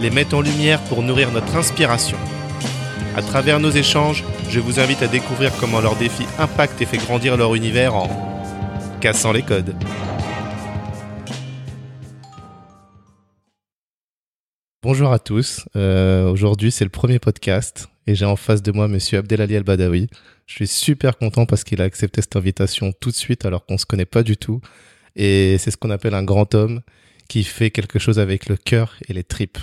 les met en lumière pour nourrir notre inspiration. À travers nos échanges, je vous invite à découvrir comment leurs défis impactent et fait grandir leur univers en cassant les codes. Bonjour à tous. Euh, Aujourd'hui, c'est le premier podcast et j'ai en face de moi Monsieur Abdelali Al-Badawi. Je suis super content parce qu'il a accepté cette invitation tout de suite alors qu'on se connaît pas du tout. Et c'est ce qu'on appelle un grand homme qui fait quelque chose avec le cœur et les tripes.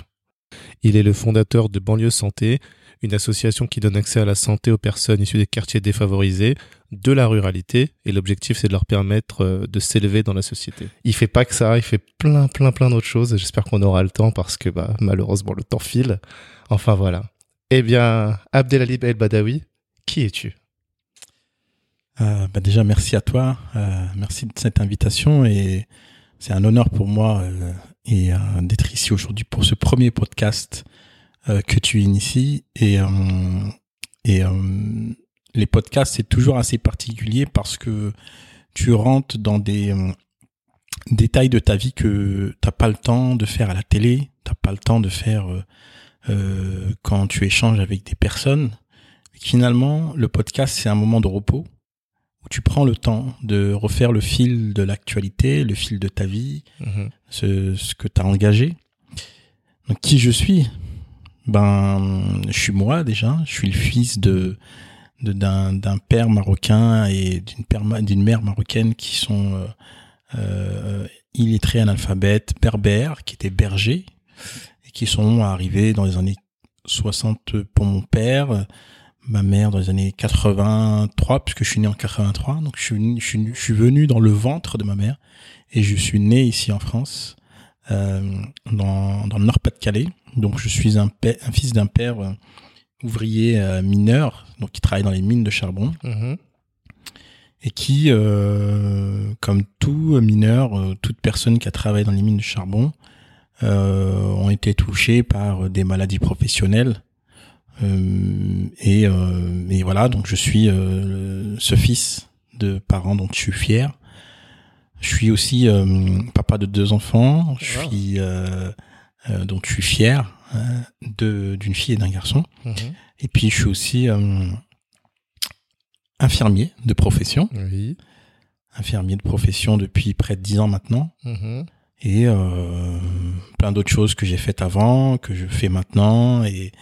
Il est le fondateur de Banlieue Santé, une association qui donne accès à la santé aux personnes issues des quartiers défavorisés, de la ruralité, et l'objectif c'est de leur permettre euh, de s'élever dans la société. Il fait pas que ça, il fait plein plein plein d'autres choses, j'espère qu'on aura le temps parce que bah, malheureusement le temps file. Enfin voilà. Eh bien, Abdelali El Badawi, qui es-tu? Euh, bah déjà, merci à toi, euh, merci de cette invitation et c'est un honneur pour moi euh, et euh, d'être ici aujourd'hui pour ce premier podcast euh, que tu inities et et les podcasts c'est toujours assez particulier parce que tu rentres dans des détails de ta vie que t'as pas le temps de faire à la télé, t'as pas le temps de faire quand tu échanges avec des personnes. Finalement, le podcast c'est un moment de repos où tu prends le temps de refaire le fil de l'actualité, le fil de ta vie, Mhm. ce, ce que tu as engagé. Donc, qui je suis? Ben, je suis moi déjà. Je suis le fils de d'un père marocain et d'une père ma- d'une mère marocaine qui sont euh, euh, illettrés analphabètes berbères, qui étaient bergers et qui sont arrivés dans les années 60 pour mon père, ma mère dans les années 83 puisque je suis né en 83 donc je suis je suis, je suis venu dans le ventre de ma mère et je suis né ici en France euh, dans, dans le Nord-Pas-de-Calais. Donc je suis un, pè- un fils d'un père euh, ouvrier euh, mineur donc qui travaille dans les mines de charbon. Mhm. et qui euh, comme tout mineur toute personne qui a travaillé dans les mines de charbon euh, ont été touchés par des maladies professionnelles et, euh, et voilà, donc je suis euh, ce fils de parents dont je suis fier. Je suis aussi euh, papa de deux enfants. Je Wow. suis euh, euh, donc je suis fier euh, de d'une fille et d'un garçon. Mhm. Et puis je suis aussi euh, infirmier de profession, Oui. infirmier de profession depuis près de dix ans maintenant Mhm. et euh, plein d'autres choses que j'ai faites avant, que je fais maintenant et,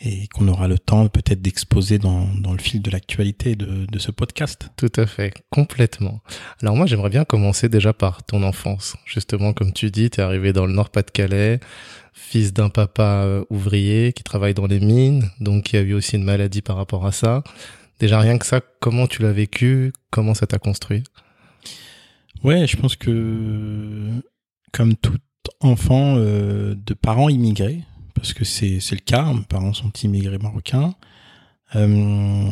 et qu'on aura le temps peut-être d'exposer dans, dans le fil de l'actualité de, de ce podcast. Tout à fait, complètement. Alors moi, j'aimerais bien commencer déjà par ton enfance. Justement, comme tu dis, tu es arrivé dans le Nord-Pas-de-Calais, fils d'un papa euh, ouvrier qui travaille dans les mines, donc il y a eu aussi une maladie par rapport à ça. Déjà rien que ça, comment tu l'as vécu? Comment ça t'a construit? Ouais, je pense que comme tout enfant euh, de parents immigrés, parce que c'est le cas, mes parents sont immigrés marocains, euh,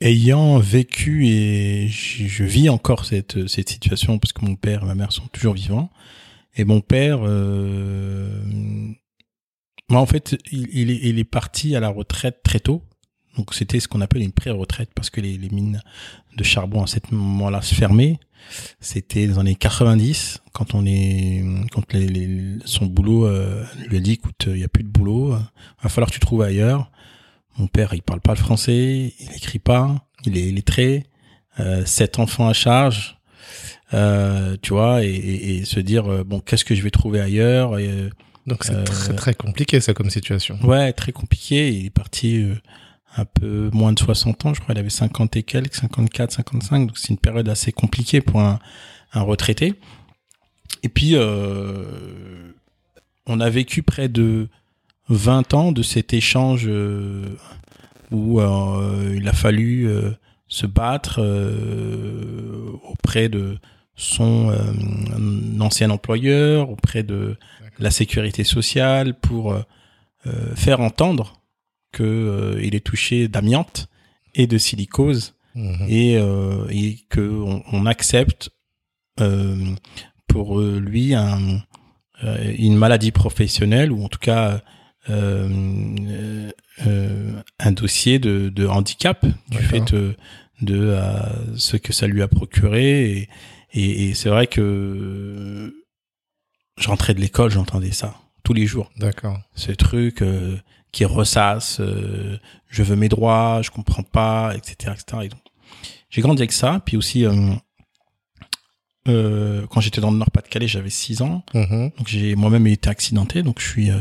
ayant vécu et je, vis encore cette cette situation parce que mon père et ma mère sont toujours vivants. Et mon père euh, moi en fait il, est, il est parti à la retraite très tôt donc c'était ce qu'on appelle une pré-retraite parce que les, les mines de charbon à ce moment-là se fermaient c'était dans les années 90 quand on est quand les, les- son boulot euh, lui a dit écoute il y a plus de boulot euh, va falloir que tu trouves ailleurs mon père il parle pas le français il écrit pas il est illettré euh, sept enfants à charge euh, tu vois et, et- et se dire euh, bon qu'est-ce que je vais trouver ailleurs et, euh, Donc c'est Euh, très très compliqué ça comme situation. Ouais, très compliqué. Il est parti euh, un peu moins de 60 ans, je crois. Il avait 50 et quelques, 54, 55. Donc c'est une période assez compliquée pour un, un retraité. Et puis, euh, on a vécu près de 20 ans de cet échange euh, où euh, il a fallu se battre auprès de son ancien employeur, auprès de la sécurité sociale pour faire entendre que euh, est touché d'amiante et de silicose Mhm. et, euh, et que on, accepte euh, pour lui un, une maladie professionnelle ou en tout cas un dossier de, de handicap du fait de, de ce que ça lui a procuré et, et, et c'est vrai que je rentrais de l'école j'entendais ça tous les jours D'accord. ce truc euh, qui ressasse, euh, je veux mes droits, je comprends pas, etc., etc. Et donc, j'ai grandi avec ça. Puis aussi, euh, euh, quand j'étais dans le Nord-Pas-de-Calais, j'avais 6 ans. Mhm. Donc j'ai moi-même été accidenté, donc je suis euh,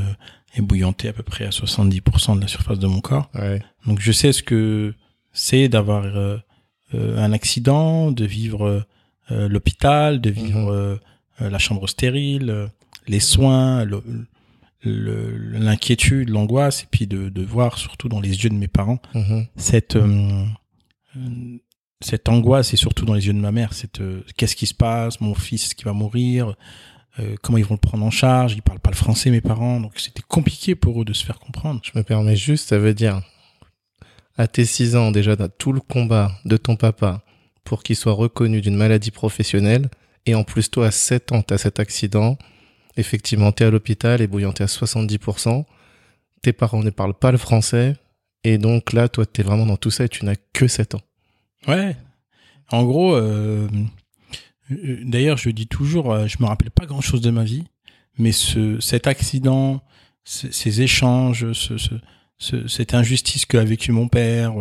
ébouillanté à peu près à 70% de la surface de mon corps. Ouais. Donc je sais ce que c'est d'avoir euh, un accident, de vivre euh, l'hôpital, de vivre euh, la chambre stérile, les soins, le- l'inquiétude, l'angoisse, et puis de, de voir surtout dans les yeux de mes parents Mhm. cette euh, euh, cette angoisse et surtout dans les yeux de ma mère, cette euh, qu'est-ce qui se passe, mon fils qu'il va mourir, euh, comment ils vont le prendre en charge, ils parlent pas le français mes parents, donc c'était compliqué pour eux de se faire comprendre. Je me permets juste, ça veut dire, à tes 6 ans, déjà, dans tout le combat de ton papa pour qu'il soit reconnu d'une maladie professionnelle, et en plus, toi, à 7 ans, t'as cet accident, effectivement, t'es à l'hôpital, ébouillanté à 70%, tes parents ne parlent pas le français, et donc là, toi, t'es vraiment dans tout ça et tu n'as que 7 ans. Ouais. En gros, euh, euh, d'ailleurs, je dis toujours, euh, je me rappelle pas grand chose de ma vie, mais ce, cet accident, ce- ces échanges, ce, ce- ce- cette injustice qu'a vécu mon père,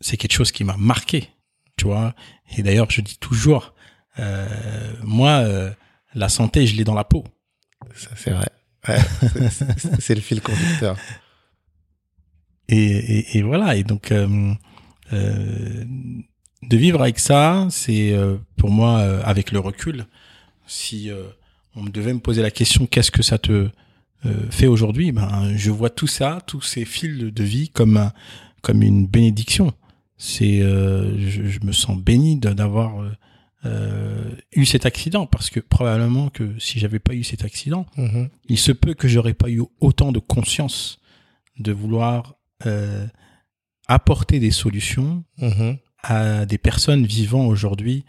c'est quelque chose qui m'a marqué, tu vois. Et d'ailleurs, je dis toujours, moi, la santé, je l'ai dans la peau. Ça, c'est vrai. Ouais, c'est- le fil conducteur. Et, et, et voilà. Et donc, euh, euh, de vivre avec ça, c'est euh, pour moi, avec le recul, si on me devait me poser la question, qu'est-ce que ça te fait aujourd'hui Ben, je vois tout ça, tous ces fils de vie comme un- comme une bénédiction. C'est, je, je me sens béni d'avoir eu cet accident parce que probablement que si j'avais pas eu cet accident, Mhm. il se peut que j'aurais pas eu autant de conscience de vouloir euh, apporter des solutions Mhm. à des personnes vivant aujourd'hui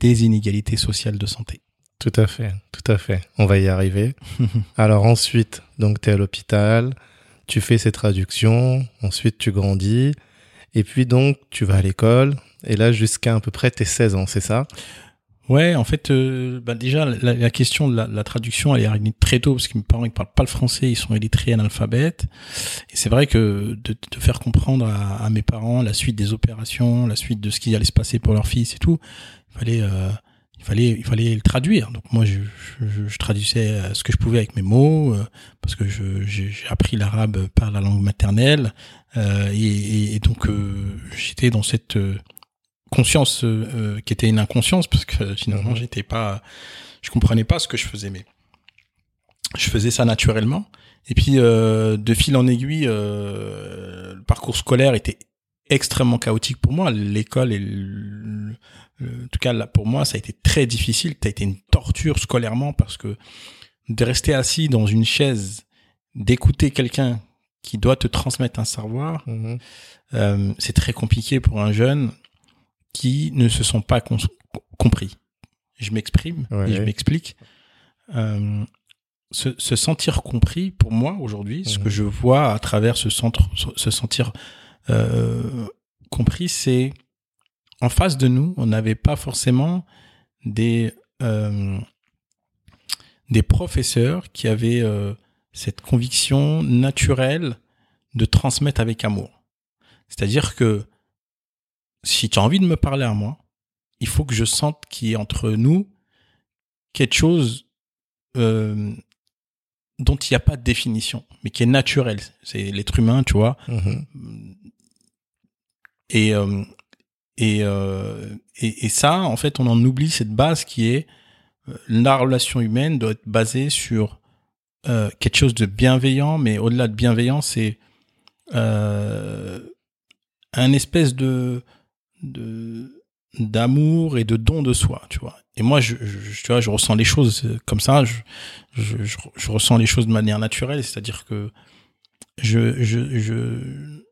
des inégalités sociales de santé. Tout à fait, tout à fait. On va y arriver. Alors ensuite, donc tu es à l'hôpital, tu fais ces traductions, ensuite tu grandis, et puis donc tu vas à l'école, et là jusqu'à à peu près tes 16 ans, c'est ça? Ouais, en fait, euh, bah déjà, la, question de la, traduction, elle est arrivée très tôt, parce que mes parents, ils parlent pas le français, ils sont illettrés analphabètes. Et c'est vrai que de, faire comprendre à, mes parents la suite des opérations, la suite de ce qui allait se passer pour leur fils et tout, il fallait, euh, il fallait, il fallait le traduire. Donc moi, je, traduisais euh, ce que je pouvais avec mes mots, parce que j'ai appris l'arabe par la langue maternelle, et, donc j'étais dans cette conscience euh, euh, qui était une inconscience parce que finalement Mhm. j'étais pas je comprenais pas ce que je faisais mais je faisais ça naturellement et puis euh, de fil en aiguille euh, le parcours scolaire était extrêmement chaotique pour moi l'école et le- le- en tout cas là, pour moi ça a été très difficile ça a été une torture scolairement parce que de rester assis dans une chaise d'écouter quelqu'un qui doit te transmettre un savoir Mhm. euh, c'est très compliqué pour un jeune qui ne se sent pas compris. Je m'exprime Ouais. et je m'explique. Euh, se, se sentir compris, pour moi aujourd'hui, ce que je vois à travers ce centre, se sentir euh, compris, c'est en face de nous, on n'avait pas forcément des euh, des professeurs qui avaient euh, cette conviction naturelle de transmettre avec amour. C'est-à-dire que si tu as envie de me parler à moi, il faut que je sente qu'il y ait entre nous quelque chose euh, dont il n'y a pas de définition, mais qui est naturel. C'est l'être humain, tu vois. Mhm. Et, euh, et, euh, et, et ça, en fait, on en oublie cette base qui est la relation humaine doit être basée sur quelque chose de bienveillant, mais au-delà de bienveillant, c'est un espèce de de d'amour et de don de soi, tu vois. et moi, je, je, tu vois, je ressens les choses comme ça. Je, je, je, ressens les choses de manière naturelle, c'est-à-dire que je, je, je,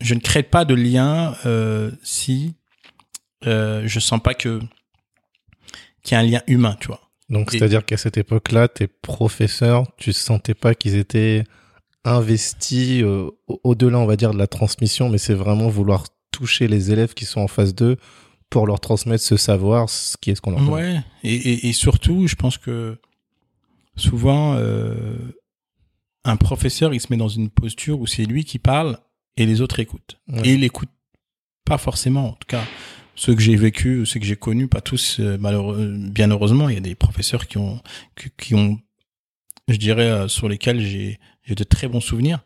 je ne crée pas de lien euh, si euh, je sens pas que qu'il y a un lien humain, tu vois. Donc, c'est-à-dire qu'à cette époque-là, tes professeurs, tu sentais pas qu'ils étaient investis euh, au-delà, on va dire, de la transmission, mais c'est vraiment vouloir toucher les élèves qui sont en phase 2 pour leur transmettre ce savoir, ce qui est ce qu'on leur Ouais, et, et, et, surtout, je pense que souvent, euh, un professeur, il se met dans une posture où c'est lui qui parle et les autres écoutent. Et il écoute pas forcément, en tout cas, ceux que j'ai vécu, ceux que j'ai connus, pas tous, euh, malheureux, bien heureusement, il y a des professeurs qui ont, qui, qui ont, je dirais, euh, sur lesquels j'ai, j'ai de très bons souvenirs.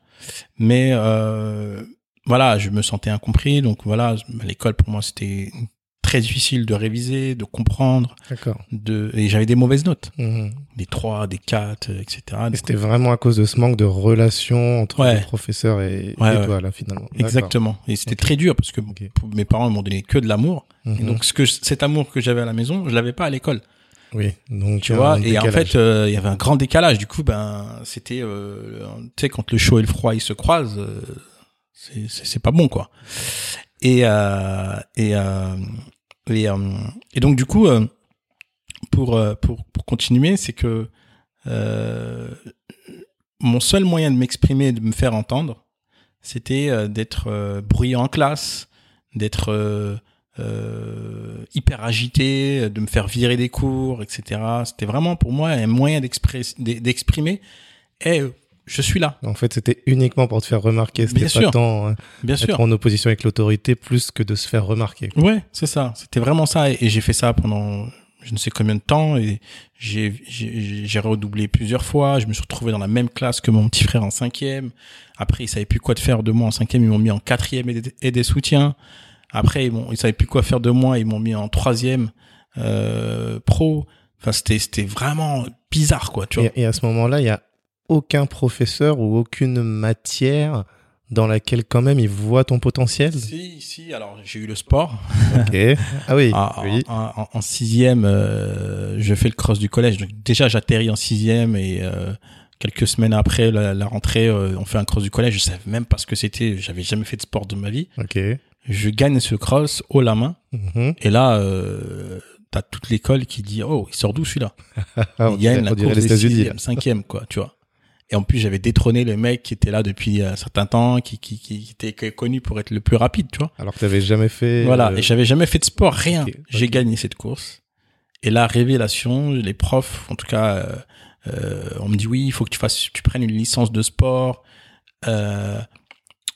Mais euh, voilà, je me sentais incompris, donc voilà, l'école pour moi c'était très difficile de réviser, de comprendre. D'accord. De, et j'avais des mauvaises notes. Mmh. Des 3, des 4, etc. Et c'était vraiment à cause de ce manque de relation entre ouais. le professeur et, ouais, et toi, là, finalement. Exactement. Et c'était okay. très dur parce que okay. mes parents m'ont donné que de l'amour. Mmh. Et donc, ce que, cet amour que j'avais à la maison, je l'avais pas à l'école. Oui, donc tu vois. Et en fait, euh, il y avait un grand décalage. Du coup, ben, c'était, euh, tu sais, quand le chaud et le froid ils se croisent, euh, c'est pas bon, quoi. Et euh, et euh, et, euh, et donc du coup, euh, pour, euh, pour, pour continuer, c'est que mon seul moyen de m'exprimer de me faire entendre, c'était d'être bruyant en classe, d'être hyper agité, de me faire virer des cours, etc. C'était vraiment pour moi un moyen d'exprimer. Et je suis là. En fait, c'était uniquement pour te faire remarquer. C'était pas sûr. tant euh, Bien être sûr. en opposition avec l'autorité plus que de se faire remarquer. Ouais, c'est ça. C'était vraiment ça. Et, et j'ai fait ça pendant je ne sais combien de temps. Et j'ai, j'ai, j'ai redoublé plusieurs fois. Je me suis retrouvé dans la même classe que mon petit frère en cinquième. Après, ils savaient plus quoi de faire de moi en cinquième. Ils m'ont mis en quatrième et des, et des soutiens. Après, ils, ils savaient plus quoi faire de moi. Ils m'ont mis en troisième euh, pro. Enfin, c'était, c'était vraiment bizarre, quoi. Tu vois. Et, et à ce moment-là, il y a aucun professeur ou aucune matière dans laquelle quand même il voit ton potentiel? Si, si. Alors j'ai eu le sport. Ok. Ah oui. en, oui. En, en, en, sixième, euh, je fais le cross du collège. Donc déjà j'atterris en sixième et euh, quelques semaines après la, la rentrée, euh, on fait un cross du collège. Je savais même pas ce que c'était. J'avais jamais fait de sport de ma vie. Ok. Je gagne ce cross haut la main. Mm -hmm. Et là, t'as toute l'école qui dit oh il sort d'où celui-là? Ah, Il gagne la course des sixième, cinquième quoi, tu vois. Et en plus, j'avais détrôné le mec qui était là depuis un certain temps, qui, qui, qui était connu pour être le plus rapide, tu vois. Alors que t'avais jamais fait. Voilà. Euh... Et j'avais jamais fait de sport, rien. Okay, J'ai gagné cette course. Et la révélation, les profs, en tout cas, euh, euh, on me dit oui, il faut que tu fasses, tu prennes une licence de sport, euh,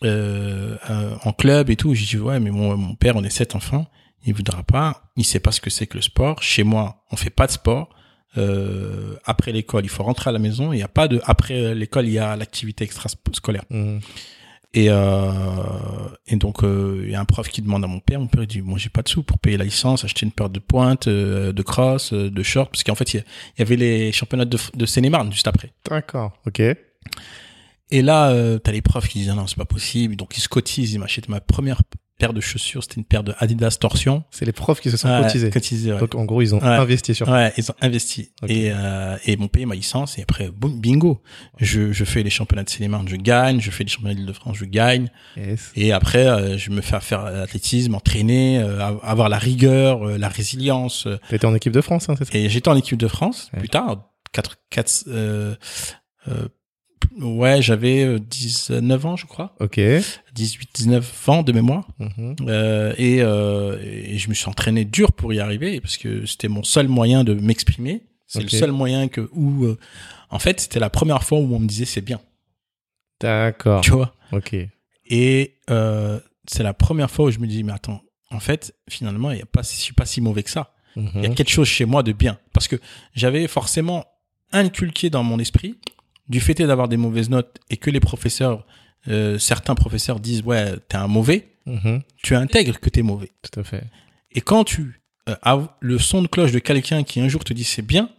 en club et tout. J'ai dit ouais, mais mon, mon père, on est sept enfants. Il voudra pas. Il sait pas ce que c'est que le sport. Chez moi, on fait pas de sport. Euh, après l'école, il faut rentrer à la maison. Il n'y a pas de après l'école, il y a l'activité extrascolaire. Mmh. Et euh, et donc euh, il y a un prof qui demande à mon père. Mon père il dit moi j'ai pas de sous pour payer la licence, acheter une paire de pointes, euh, de cross, euh, de shorts, parce qu'en fait il y, avait les championnats de, de Seine-et-Marne juste après. D'accord, ok. Et là euh, t'as les profs qui disent ah non c'est pas possible, donc ils se cotisent, ils m'achètent ma première paire de chaussures, c'était une paire de Adidas Torsion. C'est les profs qui se sont cotisés. cotisés ouais. Donc en gros, ils ont ouais. investi sur Ouais, ils ont investi. Okay. Et, euh, et m'ont payé ma licence et après, boum, bingo. Je, je fais les championnats de Seine-et-Marne, je gagne. Je fais les championnats d'Île-de-France, je gagne. Yes. Et après, euh, je me fais faire l'athlétisme, entraîner, euh, avoir la rigueur, euh, la résilience. T'étais en équipe de France, hein, c'est ça? Et j'étais en équipe de France plus tard, 4, 4, Ouais, j'avais 19 ans, je crois. Ok. 18, 19 ans de mémoire. Mm -hmm. euh, et, euh, et, je me suis entraîné dur pour y arriver parce que c'était mon seul moyen de m'exprimer. C'est okay. le seul moyen que où, euh, en fait, c'était la première fois où on me disait c'est bien. D'accord. Tu vois? Ok. Et euh, c'est la première fois où je me dis mais attends, en fait, finalement, il y a pas, je suis pas si mauvais que ça. Il mm -hmm. y a quelque chose chez moi de bien parce que j'avais forcément inculqué dans mon esprit du fait d'avoir des mauvaises notes et que les professeurs, euh, certains professeurs disent ouais t'es un mauvais, -hmm. tu intègres que t'es mauvais. Tout à fait. Et quand tu euh, as le son de cloche de quelqu'un qui un jour te dit c'est bien,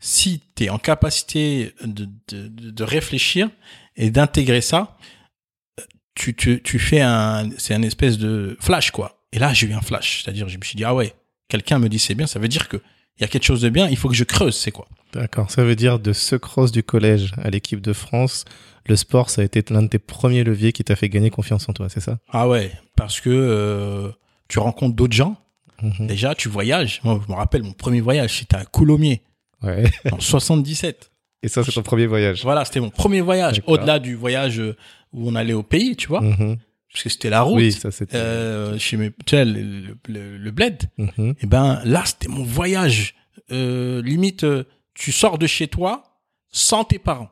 si t'es en capacité de, de, de réfléchir et d'intégrer ça, tu, tu, tu fais un, c'est un espèce de flash quoi. Et là j'ai eu un flash, c'est-à-dire je me suis dit ah ouais, quelqu'un me dit c'est bien, ça veut dire que il y a quelque chose de bien, il faut que je creuse, c'est quoi D'accord. Ça veut dire de ce cross du collège à l'équipe de France, le sport, ça a été l'un de tes premiers leviers qui t'a fait gagner confiance en toi, c'est ça? Ah ouais, parce que euh, tu rencontres d'autres gens. Mhm. Déjà, tu voyages. Moi, je me rappelle mon premier voyage, c'était à Coulommiers Ouais. en 77. Et ça, c'est ton premier voyage. Voilà, c'était mon premier voyage. Au-delà du voyage euh, où on allait au pays, tu vois, Mhm. Parce que c'était la route. Oui, ça c'était. euh, chez mes, tu sais, le, le, le- le bled. Mhm. Et ben là, c'était mon voyage. Euh, limite, euh, tu sors de chez toi sans tes parents.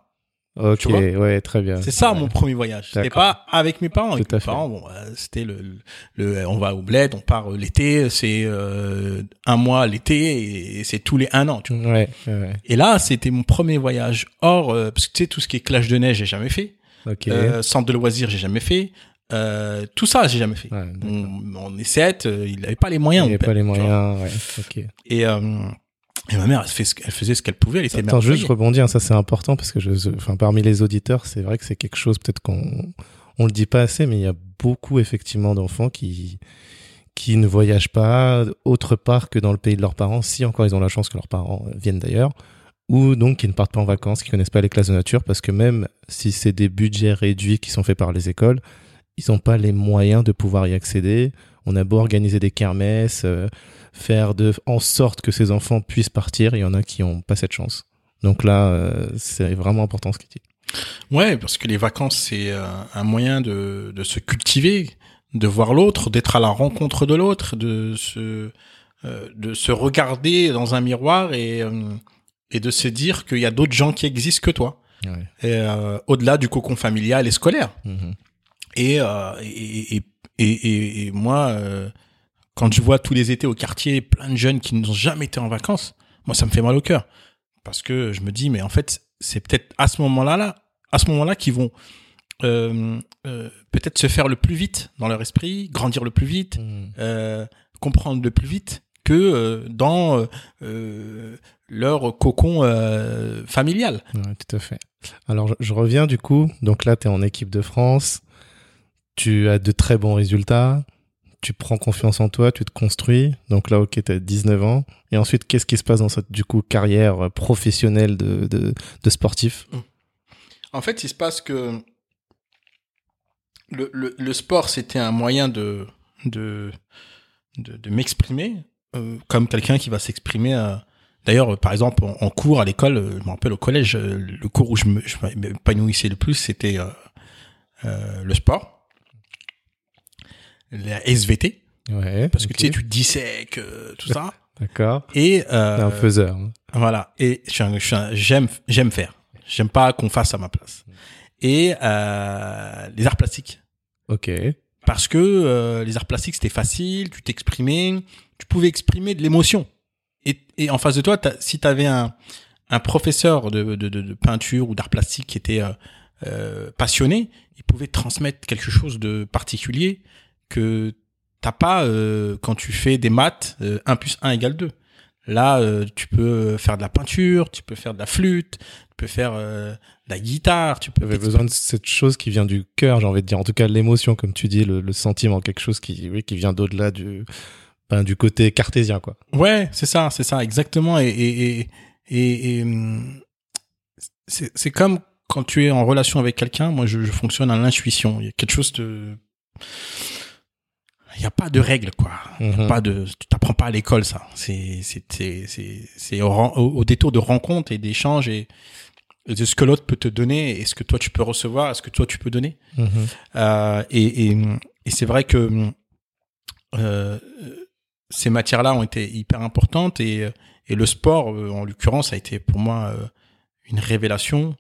Ok, tu vois ouais, très bien. C'est ça Ouais. mon premier voyage. C'était pas avec mes parents. Avec Tout à mes fait. parents, bon, euh, c'était le, le, on va au bled, on part euh, l'été, c'est euh, un mois l'été et c'est tous les un an. Tu vois. Ouais, ouais. Et là, c'était mon premier voyage hors, euh, parce que tu sais tout ce qui est clash de neige, j'ai jamais fait. Euh, centre de loisirs, j'ai jamais fait. Euh, tout ça, j'ai jamais fait. Ouais, on, on est sept, euh, il avait pas les moyens. Il n'y mon avait pas les moyens, ouais. Et, euh, et ma mère, elle, fait ce- elle faisait ce qu'elle pouvait, elle était Attends, juste je rebondis, hein, ça c'est important parce que je, enfin, parmi les auditeurs, c'est vrai que c'est quelque chose peut-être qu'on on le dit pas assez, mais il y a beaucoup effectivement d'enfants qui qui ne voyagent pas autre part que dans le pays de leurs parents, si encore ils ont la chance que leurs parents viennent d'ailleurs, ou donc qui ne partent pas en vacances, qui connaissent pas les classes de nature, parce que même si c'est des budgets réduits qui sont faits par les écoles, ils n'ont pas les moyens de pouvoir y accéder. On a beau organiser des kermesses, euh, faire de, en sorte que ces enfants puissent partir, il y en a qui n'ont pas cette chance. Donc là, euh, c'est vraiment important ce qu'il dit. Ouais, parce que les vacances, c'est euh, un moyen de, de se cultiver, de voir l'autre, d'être à la rencontre de l'autre, de se, de se regarder dans un miroir et, et de se dire qu'il y a d'autres gens qui existent que toi. Et, euh, au-delà du cocon familial et scolaire. Mhm. Et, euh, et, et, et, et- moi, euh, quand je vois tous les étés au quartier plein de jeunes qui n'ont jamais été en vacances, moi, ça me fait mal au cœur. Parce que je me dis, mais en fait, c'est peut-être à ce moment-là, là, à ce moment-là qu'ils vont euh, euh, peut-être se faire le plus vite dans leur esprit, grandir le plus vite, Mhm. euh, comprendre le plus vite que euh, dans leur cocon euh, familial. Ouais, tout à fait. Alors, je, je reviens du coup. Donc là, tu es en équipe de France. Tu as de très bons résultats. Tu prends confiance en toi, tu te construis. Donc là, ok, tu as 19 ans. Et ensuite, qu'est-ce qui se passe dans cette du carrière professionnelle de, sportif? En fait, il se passe que le, sport, c'était un moyen de, m'exprimer euh, comme quelqu'un qui va s'exprimer. euh, D'ailleurs, par exemple, en, cours à l'école, euh, je me rappelle au collège, le cours où je m'épanouissais le plus, c'était le sport, la SVT, Ouais. parce que tu sais, tu dissèques, euh, tout ça. D'accord. Et T'es un euh, faiseur. hein. voilà. Et j'aime, j'aime faire. J'aime pas qu'on fasse à ma place. Et euh, les arts plastiques. Ok. Parce que euh, les arts plastiques, c'était facile, tu t'exprimais, tu pouvais exprimer de l'émotion. Et, et en face de toi, si tu avais un, un professeur de, de, de, de peinture ou d'art plastique qui était euh, euh, passionné, il pouvait transmettre quelque chose de particulier que t'as pas euh, quand tu fais des maths, euh, 1 plus 1 égale 2. Là, euh, tu peux faire de la peinture, tu peux faire de la flûte, tu peux faire euh, de la guitare, tu peux... Tu avais besoin de cette chose qui vient du cœur, j'ai envie de dire. En tout cas, l'émotion, comme tu dis, le, le sentiment, quelque chose qui, oui, qui vient d'au-delà du, ben, du côté cartésien, quoi. Ouais, c'est ça, c'est ça, exactement. Et, et, et, et, et, hum, c'est c'est comme quand tu es en relation avec quelqu'un, moi je, je fonctionne à l'intuition. Il y a quelque chose de... Il n'y a pas de règles, quoi. Y a Mhm. pas de... Tu t'apprends pas à l'école, ça. C'est c'est au, au, détour de rencontres et d'échanges et, de ce que l'autre peut te donner et ce que toi tu peux recevoir, ce que toi tu peux donner. Mhm. Euh, et et, et c'est vrai que euh, ces matières-là ont été hyper importantes et, et le sport, euh, en l'occurrence, a été pour moi une révélation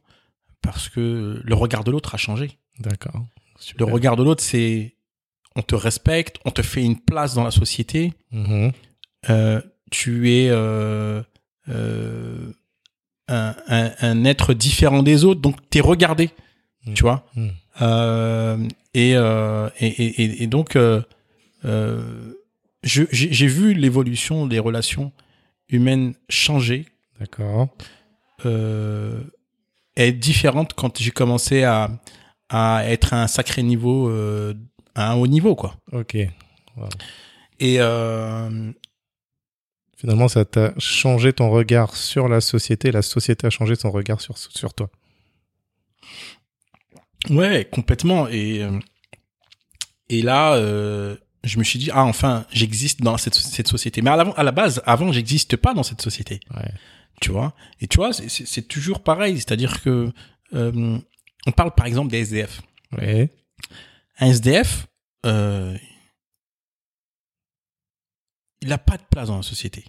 parce que le regard de l'autre a changé. D'accord. Le regard de l'autre, c'est on te respecte, on te fait une place dans la société, Mhm. euh, tu es euh, euh, un, un, un être différent des autres, donc tu es regardé, Mm. tu vois. Euh, et, et, et, donc, j'ai vu l'évolution des relations humaines changer, D'accord. être différente quand j'ai commencé à, à être à un sacré niveau, à un haut niveau, quoi. Ok. Et, euh, Finalement, ça t'a changé ton regard sur la société, la société a changé son regard sur, sur toi. Ouais, complètement. Et, euh, et là, euh, je me suis dit, ah, enfin, j'existe dans cette, cette société. Mais à la, à la base, avant, j'existe pas dans cette société. Ouais. Tu vois? Et tu vois, c'est toujours pareil. C'est-à-dire que euh, on parle par exemple des SDF. Ouais. Un SDF, euh, il n'a pas de place dans la société.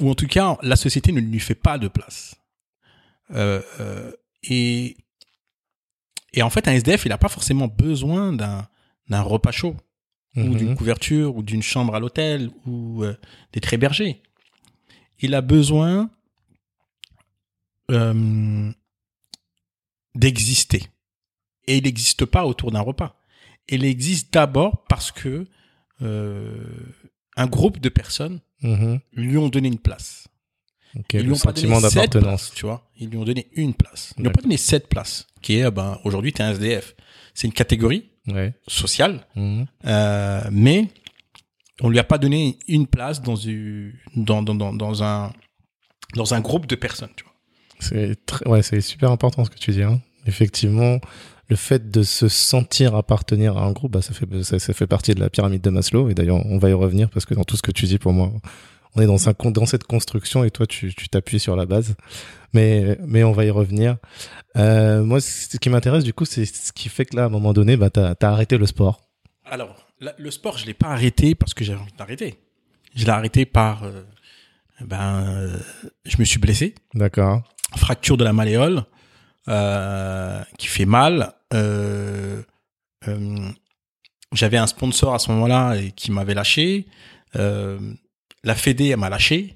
Ou en tout cas, la société ne lui fait pas de place. Euh, euh, et, et en fait, un SDF, il n'a pas forcément besoin d'un repas chaud, ou Mhm. d'une couverture, ou d'une chambre à l'hôtel, ou d'être hébergé. Il a besoin d'exister. Et il n'existe pas autour d'un repas. Il existe d'abord parce que euh, un groupe de personnes Mhm. lui ont donné une place. Ok, Ils lui le ont pas donné sentiment sept d'appartenance. places, tu vois. Ils lui ont donné une place. Ils lui ont pas donné sept places, qui est, ben, aujourd'hui, tu es un SDF. C'est une catégorie Ouais. sociale, Mhm. euh, mais on lui a pas donné une place dans, une- dans, dans, dans, dans un, dans un groupe de personnes, tu vois. C'est très, ouais, c'est super important ce que tu dis. Hein. Effectivement, le fait de se sentir appartenir à un groupe, bah, ça fait, ça, ça fait partie de la pyramide de Maslow. Et d'ailleurs, on va y revenir parce que dans tout ce que tu dis, pour moi, on est dans, un, dans cette construction et toi, tu tu t'appuies sur la base. Mais, mais on va y revenir. Euh, moi, ce qui m'intéresse, du coup, c'est ce qui fait que là, à un moment donné, bah, t'as as arrêté le sport. Alors, la- le sport, je l'ai pas arrêté parce que j'avais envie d'arrêter. Je l'ai arrêté par, euh, ben, euh, je me suis blessé. D'accord. fracture de la malléole euh, qui fait mal. Euh, euh, J'avais un sponsor à ce moment-là qui m'avait lâché. La Fédé, elle m'a lâché.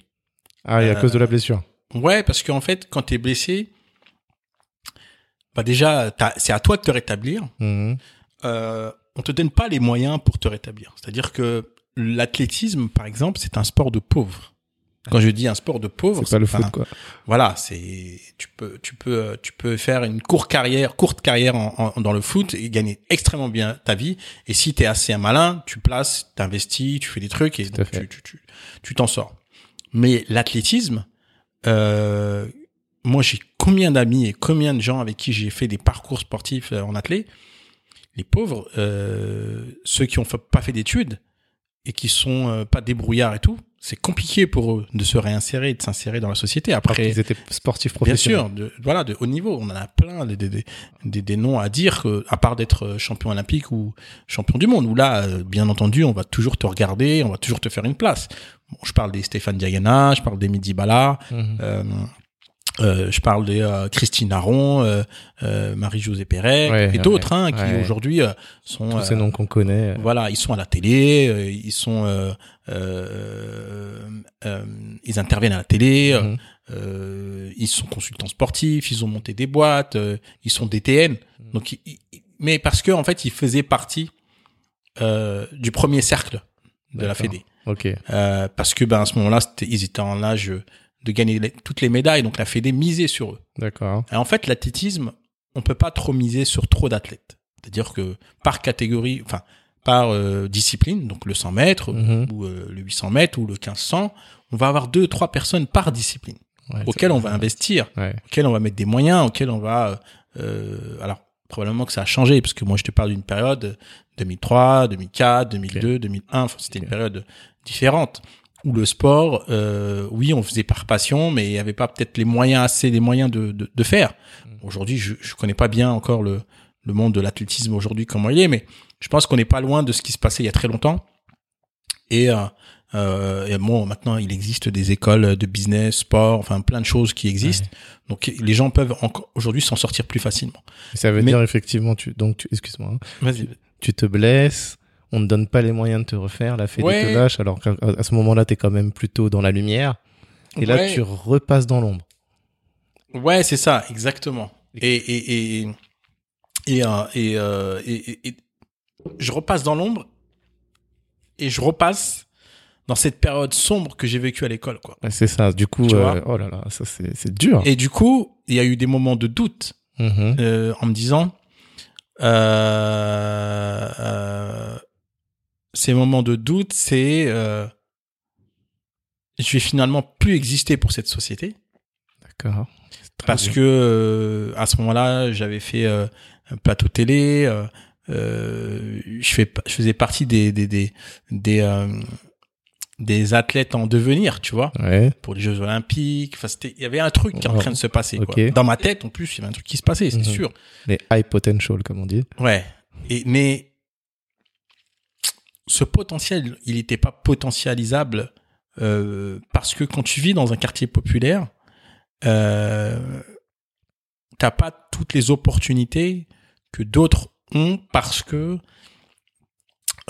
Ah, et à cause de la blessure. Ouais, parce qu'en fait, quand t'es blessé, bah déjà, c'est à toi de te rétablir. Mhm. Euh, on te donne pas les moyens pour te rétablir. C'est-à-dire que l'athlétisme, par exemple, c'est un sport de pauvre. Quand je dis un sport de pauvre, C'est pas le foot, quoi. voilà, c'est tu peux tu peux tu peux faire une courte carrière courte carrière en, en- dans le foot et gagner extrêmement bien ta vie. Et si t'es assez malin, tu places, t'investis, tu fais des trucs et tu tu tu tu t'en sors. Mais l'athlétisme, euh, moi j'ai combien d'amis et combien de gens avec qui j'ai fait des parcours sportifs euh, en athlé, les pauvres, euh, ceux qui ont pas fait d'études et qui sont euh, pas débrouillards et tout, c'est compliqué pour eux de se réinsérer et de s'insérer dans la société. Après, Ils étaient sportifs Bien professionnels. sûr, de, voilà, de haut niveau. On en a plein des, des, des, des, des noms à dire, que, à part d'être euh, champion olympique ou champion du monde, où là, euh, bien entendu, on va toujours te regarder, on va toujours te faire une place. Bon, je parle des Stéphane Diagana, je parle des Midi Bala, Mhm. euh, euh, je parle de euh, Christine Aron, euh, euh, Marie-Josée Perret Ouais, et d'autres ouais, hein, qui ouais. aujourd'hui euh, sont Tous ces noms qu'on connaît. voilà, ils sont à la télé, ils sont, euh, euh, euh, ils interviennent à la télé, euh, Mhm. euh, ils sont consultants sportifs, ils ont monté des boîtes, euh, ils sont DTN. Donc, ils- mais parce que en fait, ils faisaient partie euh, du premier cercle de la. Fédé. Ok. Euh, parce que ben à ce moment-là, ils étaient en âge de gagner les- toutes les médailles, donc la Fédé misait sur eux. D'accord. Et en fait, l'athlétisme, on peut pas trop miser sur trop d'athlètes. C'est-à-dire que par catégorie, enfin par euh, discipline, donc le 100 mètres Mhm. ou euh, le 800 mètres ou le 1500, on va avoir deux trois personnes par discipline Ouais, auxquelles on va investir, Ouais. auxquelles on va mettre des moyens, auxquelles on va euh, alors probablement que ça a changé parce que moi je te parle d'une période 2003, 2004, 2002, 2001, enfin c'était une période différente où le sport, euh, oui, on faisait par passion, mais il n'y avait pas peut-être les moyens assez, les moyens de, de, de faire. Mm. Aujourd'hui, je, je connais pas bien encore le, le monde de l'athlétisme aujourd'hui comment il est, mais je pense qu'on n'est pas loin de ce qui se passait il y a très longtemps. Et, euh, euh, et bon, maintenant, il existe des écoles de business, sport, enfin plein de choses qui existent. Donc les gens peuvent encore aujourd'hui s'en sortir plus facilement. Ça veut Mais- dire effectivement, tu, donc, tu, excuse-moi, hein, Vas-y. tu te blesses, on ne donne pas les moyens de te refaire, la fédé Ouais. te lâche, alors qu'à à ce moment-là, t'es quand même plutôt dans la lumière. Et là, Ouais. tu repasses dans l'ombre. Ouais, c'est ça, exactement. Et et et et, euh, et, euh, et- et- et je repasse dans l'ombre et je repasse dans cette période sombre que j'ai vécue à l'école, quoi. C'est ça. Du coup, euh, oh là là, ça c'est dur. Et du coup, il y a eu des moments de doute Mhm. euh, en me disant, euh, euh, ces moments de doute, c'est euh, je vais finalement plus exister pour cette société D'accord. Parce bien. que euh, à ce moment-là, j'avais fait euh, un plateau télé. je, fais, je faisais partie des des des des, des athlètes en devenir, tu vois, Ouais. pour les Jeux Olympiques. Enfin, c'était, il y avait un truc qui est en train de se passer. quoi. Dans ma tête, en plus, il y avait un truc qui se passait, c'est Mhm. sûr. Les high potential, comme on dit. Ouais. Et, mais ce potentiel, il n'était pas potentialisable euh, parce que quand tu vis dans un quartier populaire, euh, t'as pas toutes les opportunités que d'autres ont parce que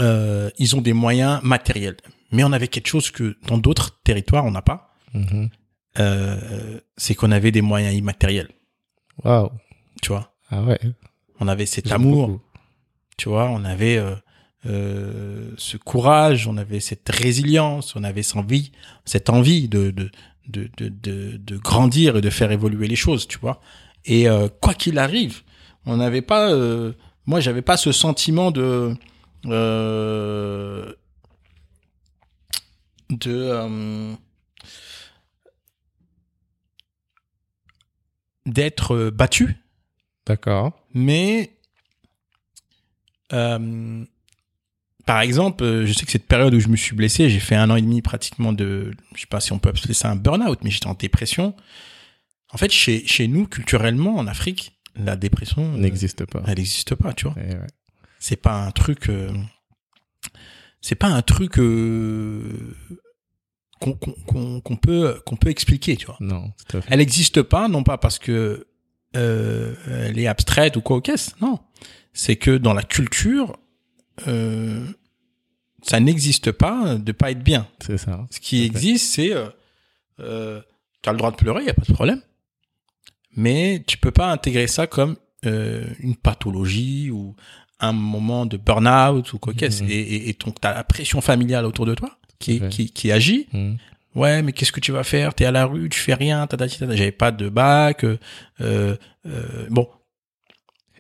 euh, ils ont des moyens matériels. Mais on avait quelque chose que dans d'autres territoires on n'a pas. Mhm. Euh, c'est qu'on avait des moyens immatériels. Waouh. Tu vois, Ah ouais. on avait cet J'aime amour. beaucoup. Tu vois, on avait euh, euh, ce courage, on avait cette résilience, on avait cette envie, cette envie de de, de, de, de, grandir et de faire évoluer les choses, tu vois. Et euh, quoi qu'il arrive, on n'avait pas, euh, moi, j'avais pas ce sentiment de euh, de d'être battu D'accord. mais euh, par exemple, euh, je sais que cette période où je me suis blessé, j'ai fait un an et demi pratiquement de, je sais pas si on peut appeler ça un burn-out, mais j'étais en dépression. En fait, chez, chez nous, culturellement, en Afrique, la dépression, euh, N'existe pas. elle n'existe pas, tu vois. Eh ouais. C'est pas un truc, euh, c'est pas un truc euh, qu'on qu'on- qu'on- qu'on peut qu'on peut expliquer, tu vois. Non, tout à fait. Elle n'existe pas, non pas parce que euh, elle est abstraite ou quoi au caisse, non. C'est que dans la culture, euh, ça n'existe pas de pas être bien. C'est ça. Ce qui existe, c'est euh, euh, tu as le droit de pleurer, il y a pas de problème. Mais tu peux pas intégrer ça comme euh, une pathologie ou un moment de burn-out ou quoi qu'est-ce. Mhm. Et, et, et donc, tu as la pression familiale autour de toi qui, Ouais. qui, qui agit Mhm. Ouais, mais qu'est-ce que tu vas faire? T'es à la rue, tu fais rien, tatata. J'avais pas de bac. euh, euh, bon,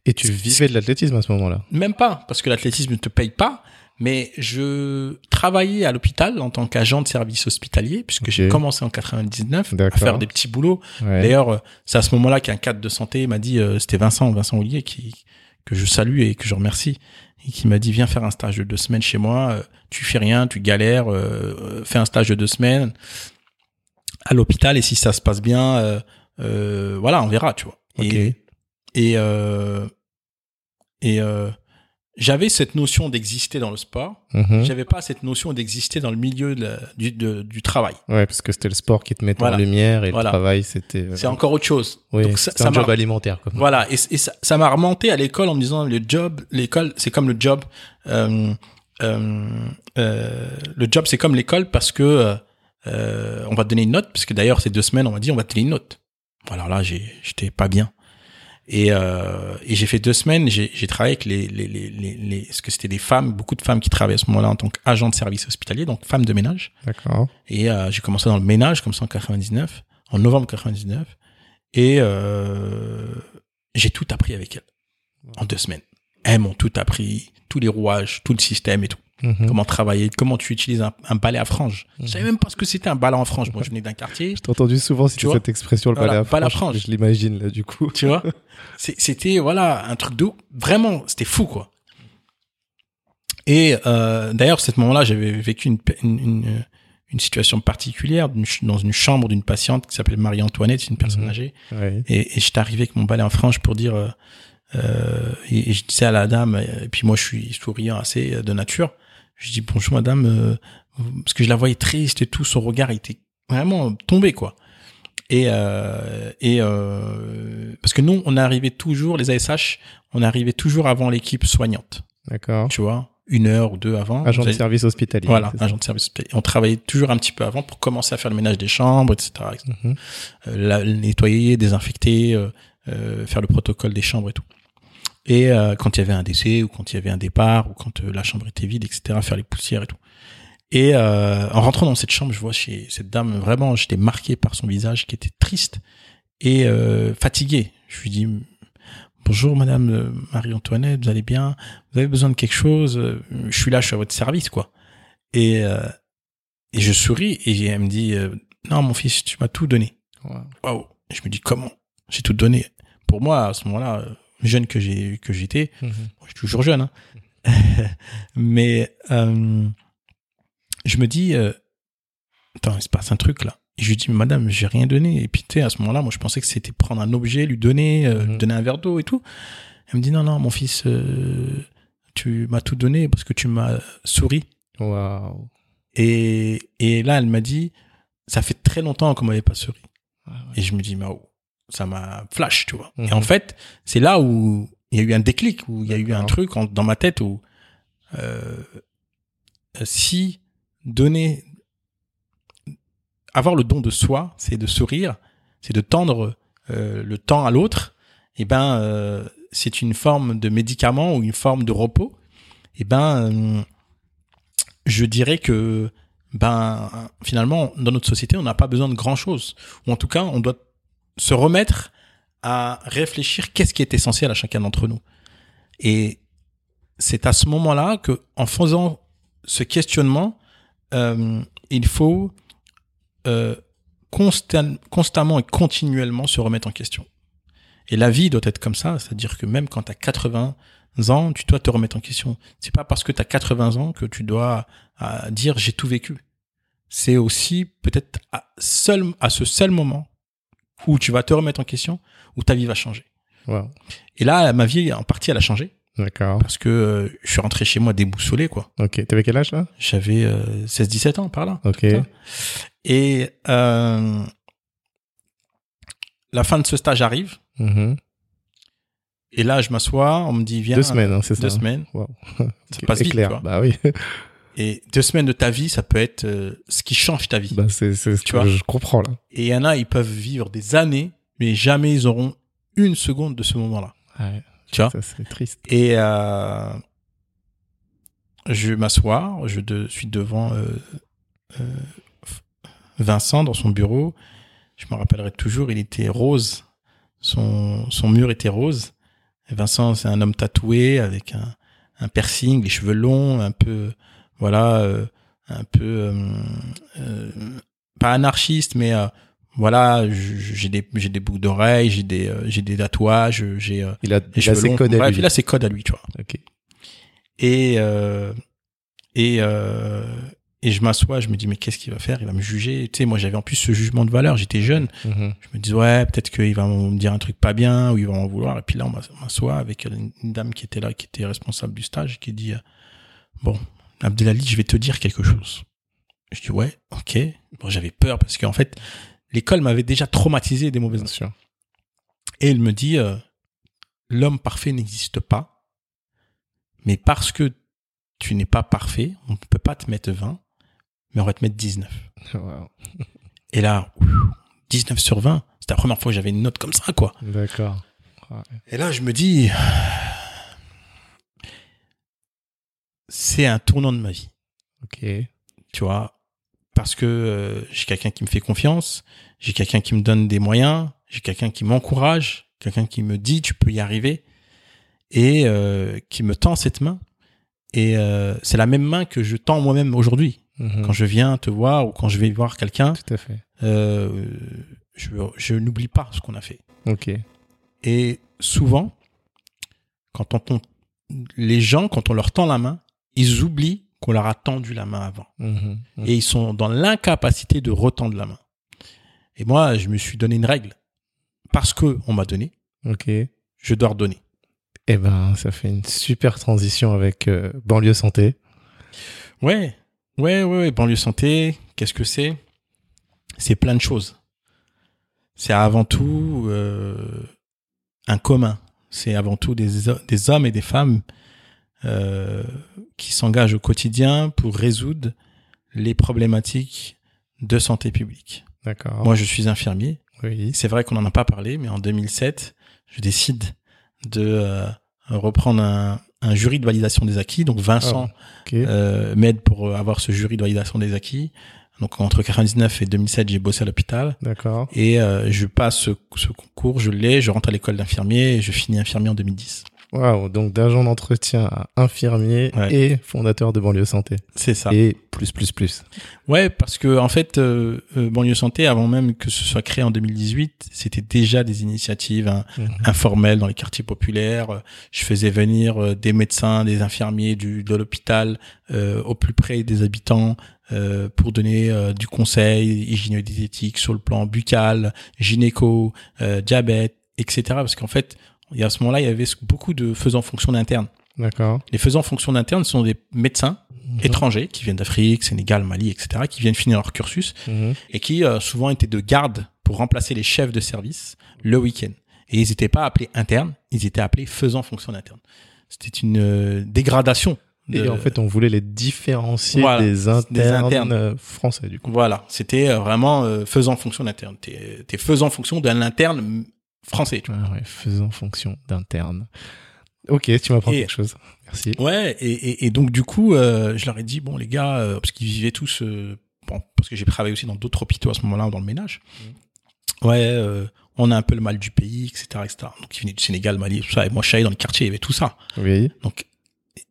Et tu vivais de l'athlétisme à ce moment-là. même pas, parce que l'athlétisme ne te paye pas. Mais je travaillais à l'hôpital en tant qu'agent de service hospitalier, puisque j'ai commencé en 99 à faire des petits boulots. Ouais. D'ailleurs, euh, c'est à ce moment-là qu'un cadre de santé m'a dit, euh, c'était Vincent, Vincent Ollier, qui, que je salue et que je remercie, et qui m'a dit, viens faire un stage de deux semaines chez moi, euh, tu fais rien, tu galères, fais un stage de deux semaines à l'hôpital, et si ça se passe bien, euh, euh, voilà, on verra, tu vois. Ok. Et, et, euh, et euh, j'avais cette notion d'exister dans le sport, Mhm. j'avais pas cette notion d'exister dans le milieu de la- du, de- du travail. Ouais, parce que c'était le sport qui te mettait Voilà. en lumière et Voilà. le travail, c'était. C'est encore autre chose. Oui, Donc ça- un job alimentaire. Quoi. Voilà, et, et ça m'a remonté à l'école en me disant le job, l'école, c'est comme le job. Euh, euh, euh, le job, c'est comme l'école parce que euh, euh, on va te donner une note, parce que d'ailleurs ces deux semaines, on m'a dit on va te donner une note. Voilà, là, j'ai, j'étais pas bien. Et, euh, et j'ai fait deux semaines, j'ai, travaillé avec les, les, les, les, les- parce que c'était des femmes, beaucoup de femmes qui travaillaient à ce moment-là en tant qu'agent de service hospitalier, donc femmes de ménage. D'accord. Et euh, j'ai commencé dans le ménage comme ça en 99, en novembre 99. Et euh, j'ai tout appris avec elles en deux semaines. Elles m'ont tout appris, tous les rouages, tout le système et tout. Mhm. Comment travailler, comment tu utilises un, un balai à frange. Mhm. Je savais même pas ce que c'était un balai en frange. Moi, je venais d'un quartier, Je t'ai entendu souvent citer cette expression, le Voilà, balai à balai à frange. frange. Je l'imagine là, du coup. tu vois. C'était voilà un truc de vraiment, c'était fou quoi. Et euh, d'ailleurs, à ce moment-là, j'avais vécu une, une, une, une situation particulière dans une chambre d'une patiente qui s'appelait Marie-Antoinette, c'est une personne Mhm. âgée. Ouais. Et, et j'étais arrivé avec mon balai en frange pour dire, euh, euh, et, et je disais à la dame, et puis moi je suis souriant assez euh, de nature, je dis bonjour madame, euh, parce que je la voyais triste et tout, son regard était vraiment tombé quoi. Et, euh, et euh, parce que nous, on arrivait toujours, les ASH, on arrivait toujours avant l'équipe soignante, D'accord. tu vois, une heure ou deux avant. Agent de service hospitalier. Voilà, agent de service. hospitalier. On travaillait toujours un petit peu avant pour commencer à faire le ménage des chambres, etc. etc Mhm. euh, la- nettoyer, désinfecter, euh, euh, faire le protocole des chambres et tout. Et euh, quand il y avait un décès ou quand il y avait un départ ou quand euh, la chambre était vide, etc., faire les poussières et tout. Et euh, en rentrant dans cette chambre, je vois chez cette dame vraiment, j'étais marqué par son visage qui était triste et euh, fatigué. Je lui dis bonjour Madame euh, Marie-Antoinette, vous allez bien? Vous avez besoin de quelque chose? Je suis là, je suis à votre service quoi. Et euh, et je souris et elle me dit non mon fils tu m'as tout donné. Waouh. Je me dis comment? J'ai tout donné. Pour moi à ce moment-là jeune que j'ai que j'étais, Mhm. je suis toujours jeune, hein. mais euh, je me dis euh, attends il se passe un truc là. Et je lui dis mais madame j'ai rien donné. Et puis tu sais à ce moment-là moi je pensais que c'était prendre un objet lui donner euh, Mhm. lui donner un verre d'eau et tout. Elle me dit non non mon fils tu m'as tout donné parce que tu m'as souri. Waouh. Et, et là, elle m'a dit, ça fait très longtemps qu'on m'avait pas souri. Ah ouais. Et je me dis, mais oh, ça m'a flash, tu vois. Mhm. Et en fait, c'est là où il y a eu un déclic, où il y a eu un truc en- dans ma tête où euh, si donner, avoir le don de soi, c'est de sourire, c'est de tendre euh, le temps à l'autre, et ben euh, c'est une forme de médicament ou une forme de repos. Et ben euh, je dirais que ben finalement dans notre société on n'a pas besoin de grand chose ou en tout cas on doit se remettre à réfléchir qu'est-ce qui est essentiel à chacun d'entre nous. Et c'est à ce moment-là que en faisant ce questionnement euh, il faut euh, constam- constamment et continuellement se remettre en question. Et la vie doit être comme ça c'est-à-dire que même quand tu as 80 ans tu dois te remettre en question. C'est pas parce que tu as 80 ans que tu dois à dire j'ai tout vécu. C'est aussi peut-être à ce seul moment où tu vas te remettre en question, où ta vie va changer. Wow. Et là, ma vie, en partie, elle a changé D'accord. parce que euh, je suis rentré chez moi déboussolé, quoi. Ok. T'avais quel âge là? J'avais euh, 16-17 ans par là. Ok. Et euh, la fin de ce stage arrive. Mhm. Et là, je m'assois, on me dit, viens. Deux semaines, hein, c'est ça. Deux hein semaines. Wow. Ça passe vite, clair. Bah oui. Et deux semaines de ta vie, ça peut être euh, ce qui change ta vie. bah c'est c'est ce Tu que vois. je comprends là. Et il y en a, ils peuvent vivre des années, mais jamais ils auront une seconde de ce moment-là. Ouais. Tu vois Ça c'est triste. Et euh, je m'assois, je de- suis devant euh, euh, Vincent dans son bureau. Je me rappellerai toujours, il était rose. Son, son mur était rose. Et Vincent, c'est un homme tatoué avec un, un piercing, les cheveux longs, un peu, voilà, euh, un peu, euh, euh, pas anarchiste, mais euh, voilà, j'ai des, j'ai des boucles d'oreilles, j'ai des, j'ai des tatouages, j'ai Il a, il a ses codes à lui. il a ses codes à lui, tu vois. Ok. Et euh, et euh, et je m'assois, je me dis mais qu'est-ce qu'il va faire? Il va me juger. Tu sais, moi j'avais en plus ce jugement de valeur. J'étais jeune. Mhm. Je me dis ouais, peut-être qu'il va me dire un truc pas bien ou il va m'en vouloir. Et puis là, on m'as- on m'assoit avec une, dame qui était là, qui était responsable du stage, qui dit bon, Abdelali, je vais te dire quelque chose. Je dis ouais, ok. Bon, j'avais peur parce qu'en fait, l'école m'avait déjà traumatisé des mauvaises sûr. et il me dit, euh, l'homme parfait n'existe pas, mais parce que tu n'es pas parfait, on ne peut pas te mettre 20, mais on va te mettre 19. Wow. Et là, ouf, 19 sur 20, c'était la première fois que j'avais une note comme ça, quoi. D'accord. Ouais. Et là, je me dis, c'est un tournant de ma vie, Ok. tu vois, parce que euh, j'ai quelqu'un qui me fait confiance, j'ai quelqu'un qui me donne des moyens, j'ai quelqu'un qui m'encourage, quelqu'un qui me dit tu peux y arriver et euh, qui me tend cette main. Et euh, c'est la même main que je tends moi-même aujourd'hui. Mhm. Quand je viens te voir ou quand je vais voir quelqu'un, Tout à fait. euh, je, je n'oublie pas ce qu'on a fait. Ok. Et souvent, quand on, tend- les gens, quand on leur tend la main, ils oublient qu'on leur a tendu la main avant. Mhm. Mhm. Et ils sont dans l'incapacité de retendre la main. Et moi, je me suis donné une règle. Parce que on m'a donné, Ok. je dois redonner. Eh ben, ça fait une super transition avec euh, banlieue santé. Ouais, ouais, ouais, ouais. Banlieue santé, qu'est-ce que c'est? C'est plein de choses. C'est avant tout euh, un commun. C'est avant tout des hommes et des femmes euh, qui s'engagent au quotidien pour résoudre les problématiques de santé publique. D'accord. Moi, je suis infirmier. Oui. C'est vrai qu'on n'en a pas parlé, mais en 2007, je décide de euh, reprendre un, un jury de validation des acquis. Donc Vincent Ok. euh, m'aide pour avoir ce jury de validation des acquis. Donc entre 99 et 2007, j'ai bossé à l'hôpital D'accord. et euh, je passe ce, ce concours, je l'ai, je rentre à l'école d'infirmier et je finis infirmier en 2010. Waouh, donc d'agent d'entretien à infirmier Ouais. et fondateur de banlieue santé. C'est ça. Et plus, plus, plus. Ouais, parce que en fait, euh, euh, banlieue santé, avant même que ce soit créé en 2018, c'était déjà des initiatives hein, informelles dans les quartiers populaires. Je faisais venir euh, des médecins, des infirmiers du de l'hôpital euh, au plus près des habitants euh, pour donner euh, du conseil hygiéno-diététique sur le plan buccal, gynéco, euh, diabète, etc. Parce qu'en fait, a à ce moment-là, il y avait beaucoup de faisans fonction d'interne. D'accord. Les faisans fonction d'interne sont des médecins Mhm. étrangers qui viennent d'Afrique, Sénégal, Mali, etc., qui viennent finir leur cursus Mhm. et qui euh, souvent étaient de garde pour remplacer les chefs de service le week-end. Et ils n'étaient pas appelés internes, ils étaient appelés faisant fonction d'interne. C'était une euh, dégradation. Et en fait, on voulait les différencier Voilà, des internes, internes. euh, français, du coup. voilà, c'était vraiment euh, faisant fonction d'interne. T'es faisant fonction d'un interne français. Tu vois. Ah ouais, faisant fonction d'interne. Ok, tu m'apprends quelque chose. Merci. Ouais, et, et, et donc du coup, euh, je leur ai dit bon les gars, euh, parce qu'ils vivaient tous, euh, bon, parce que j'ai travaillé aussi dans d'autres hôpitaux à ce moment-là dans le ménage. Ouais, euh, on a un peu le mal du pays, etc., etc. Donc ils venaient du Sénégal, Mali, tout ça. Et moi, je suis allé dans le quartier, il y avait tout ça. Oui. Donc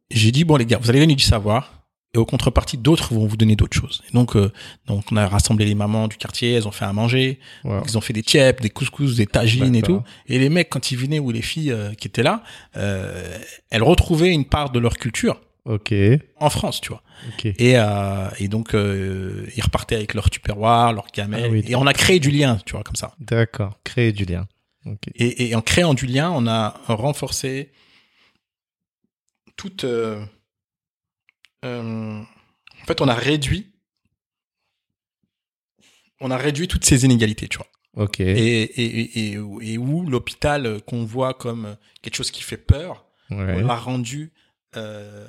j'ai dit bon les gars, vous allez donner du savoir. Et aux contreparties, d'autres vont vous donner d'autres choses. Et donc, euh, donc on a rassemblé les mamans du quartier, elles ont fait à manger, Wow. ils ont fait des tièpes, des couscous, des tagines et tout. Et les mecs, quand ils venaient ou les filles euh, qui étaient là, euh, elles retrouvaient une part de leur culture Ok. en France, tu vois. Ok. Et, euh, et donc, euh, ils repartaient avec leur tupperware, leur gamelle. Ah oui. et on a créé du lien, tu vois, comme ça. D'accord. Créer du lien. Ok. Et, et en créant du lien, on a renforcé toute... euh, euh, en fait, on a réduit... On a réduit toutes ces inégalités, tu vois. Ok. Et, et, et, et où- l'hôpital qu'on voit comme quelque chose qui fait peur, Ouais. on l'a rendu euh,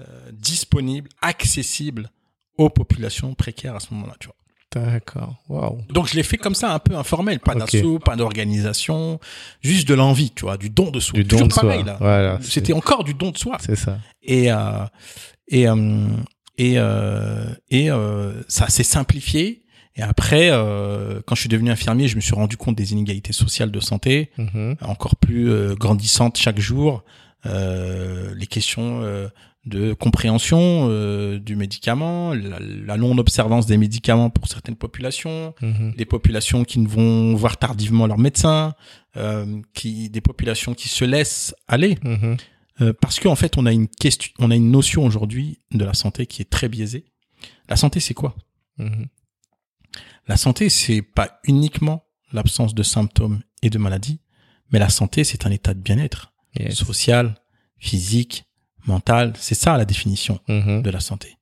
euh, disponible, accessible aux populations précaires à ce moment-là, tu vois. D'accord. Waouh. Donc je l'ai fait comme ça, un peu informel, pas Ok. d'assaut, pas d'organisation, juste de l'envie, tu vois, du don de soi. Du don de soi. là. Voilà. C'était encore du don de soi. C'est ça. Et euh, et euh, et euh, et euh, ça s'est simplifié. Et après, euh, quand je suis devenu infirmier, je me suis rendu compte des inégalités sociales de santé Mhm. encore plus euh, grandissantes chaque jour. Euh, les questions euh, de compréhension euh, du médicament, la, la non-observance des médicaments pour certaines populations, Mhm. des populations qui ne vont voir tardivement leur médecin, euh, qui, des populations qui se laissent aller, Mhm. euh, parce qu'en fait, on a une question, on a une notion aujourd'hui de la santé qui est très biaisée. La santé, c'est quoi? Mhm. La santé, c'est pas uniquement l'absence de symptômes et de maladies, mais la santé, c'est un état de bien-être Yes. social, physique, mental. C'est ça la définition Mhm. de la santé.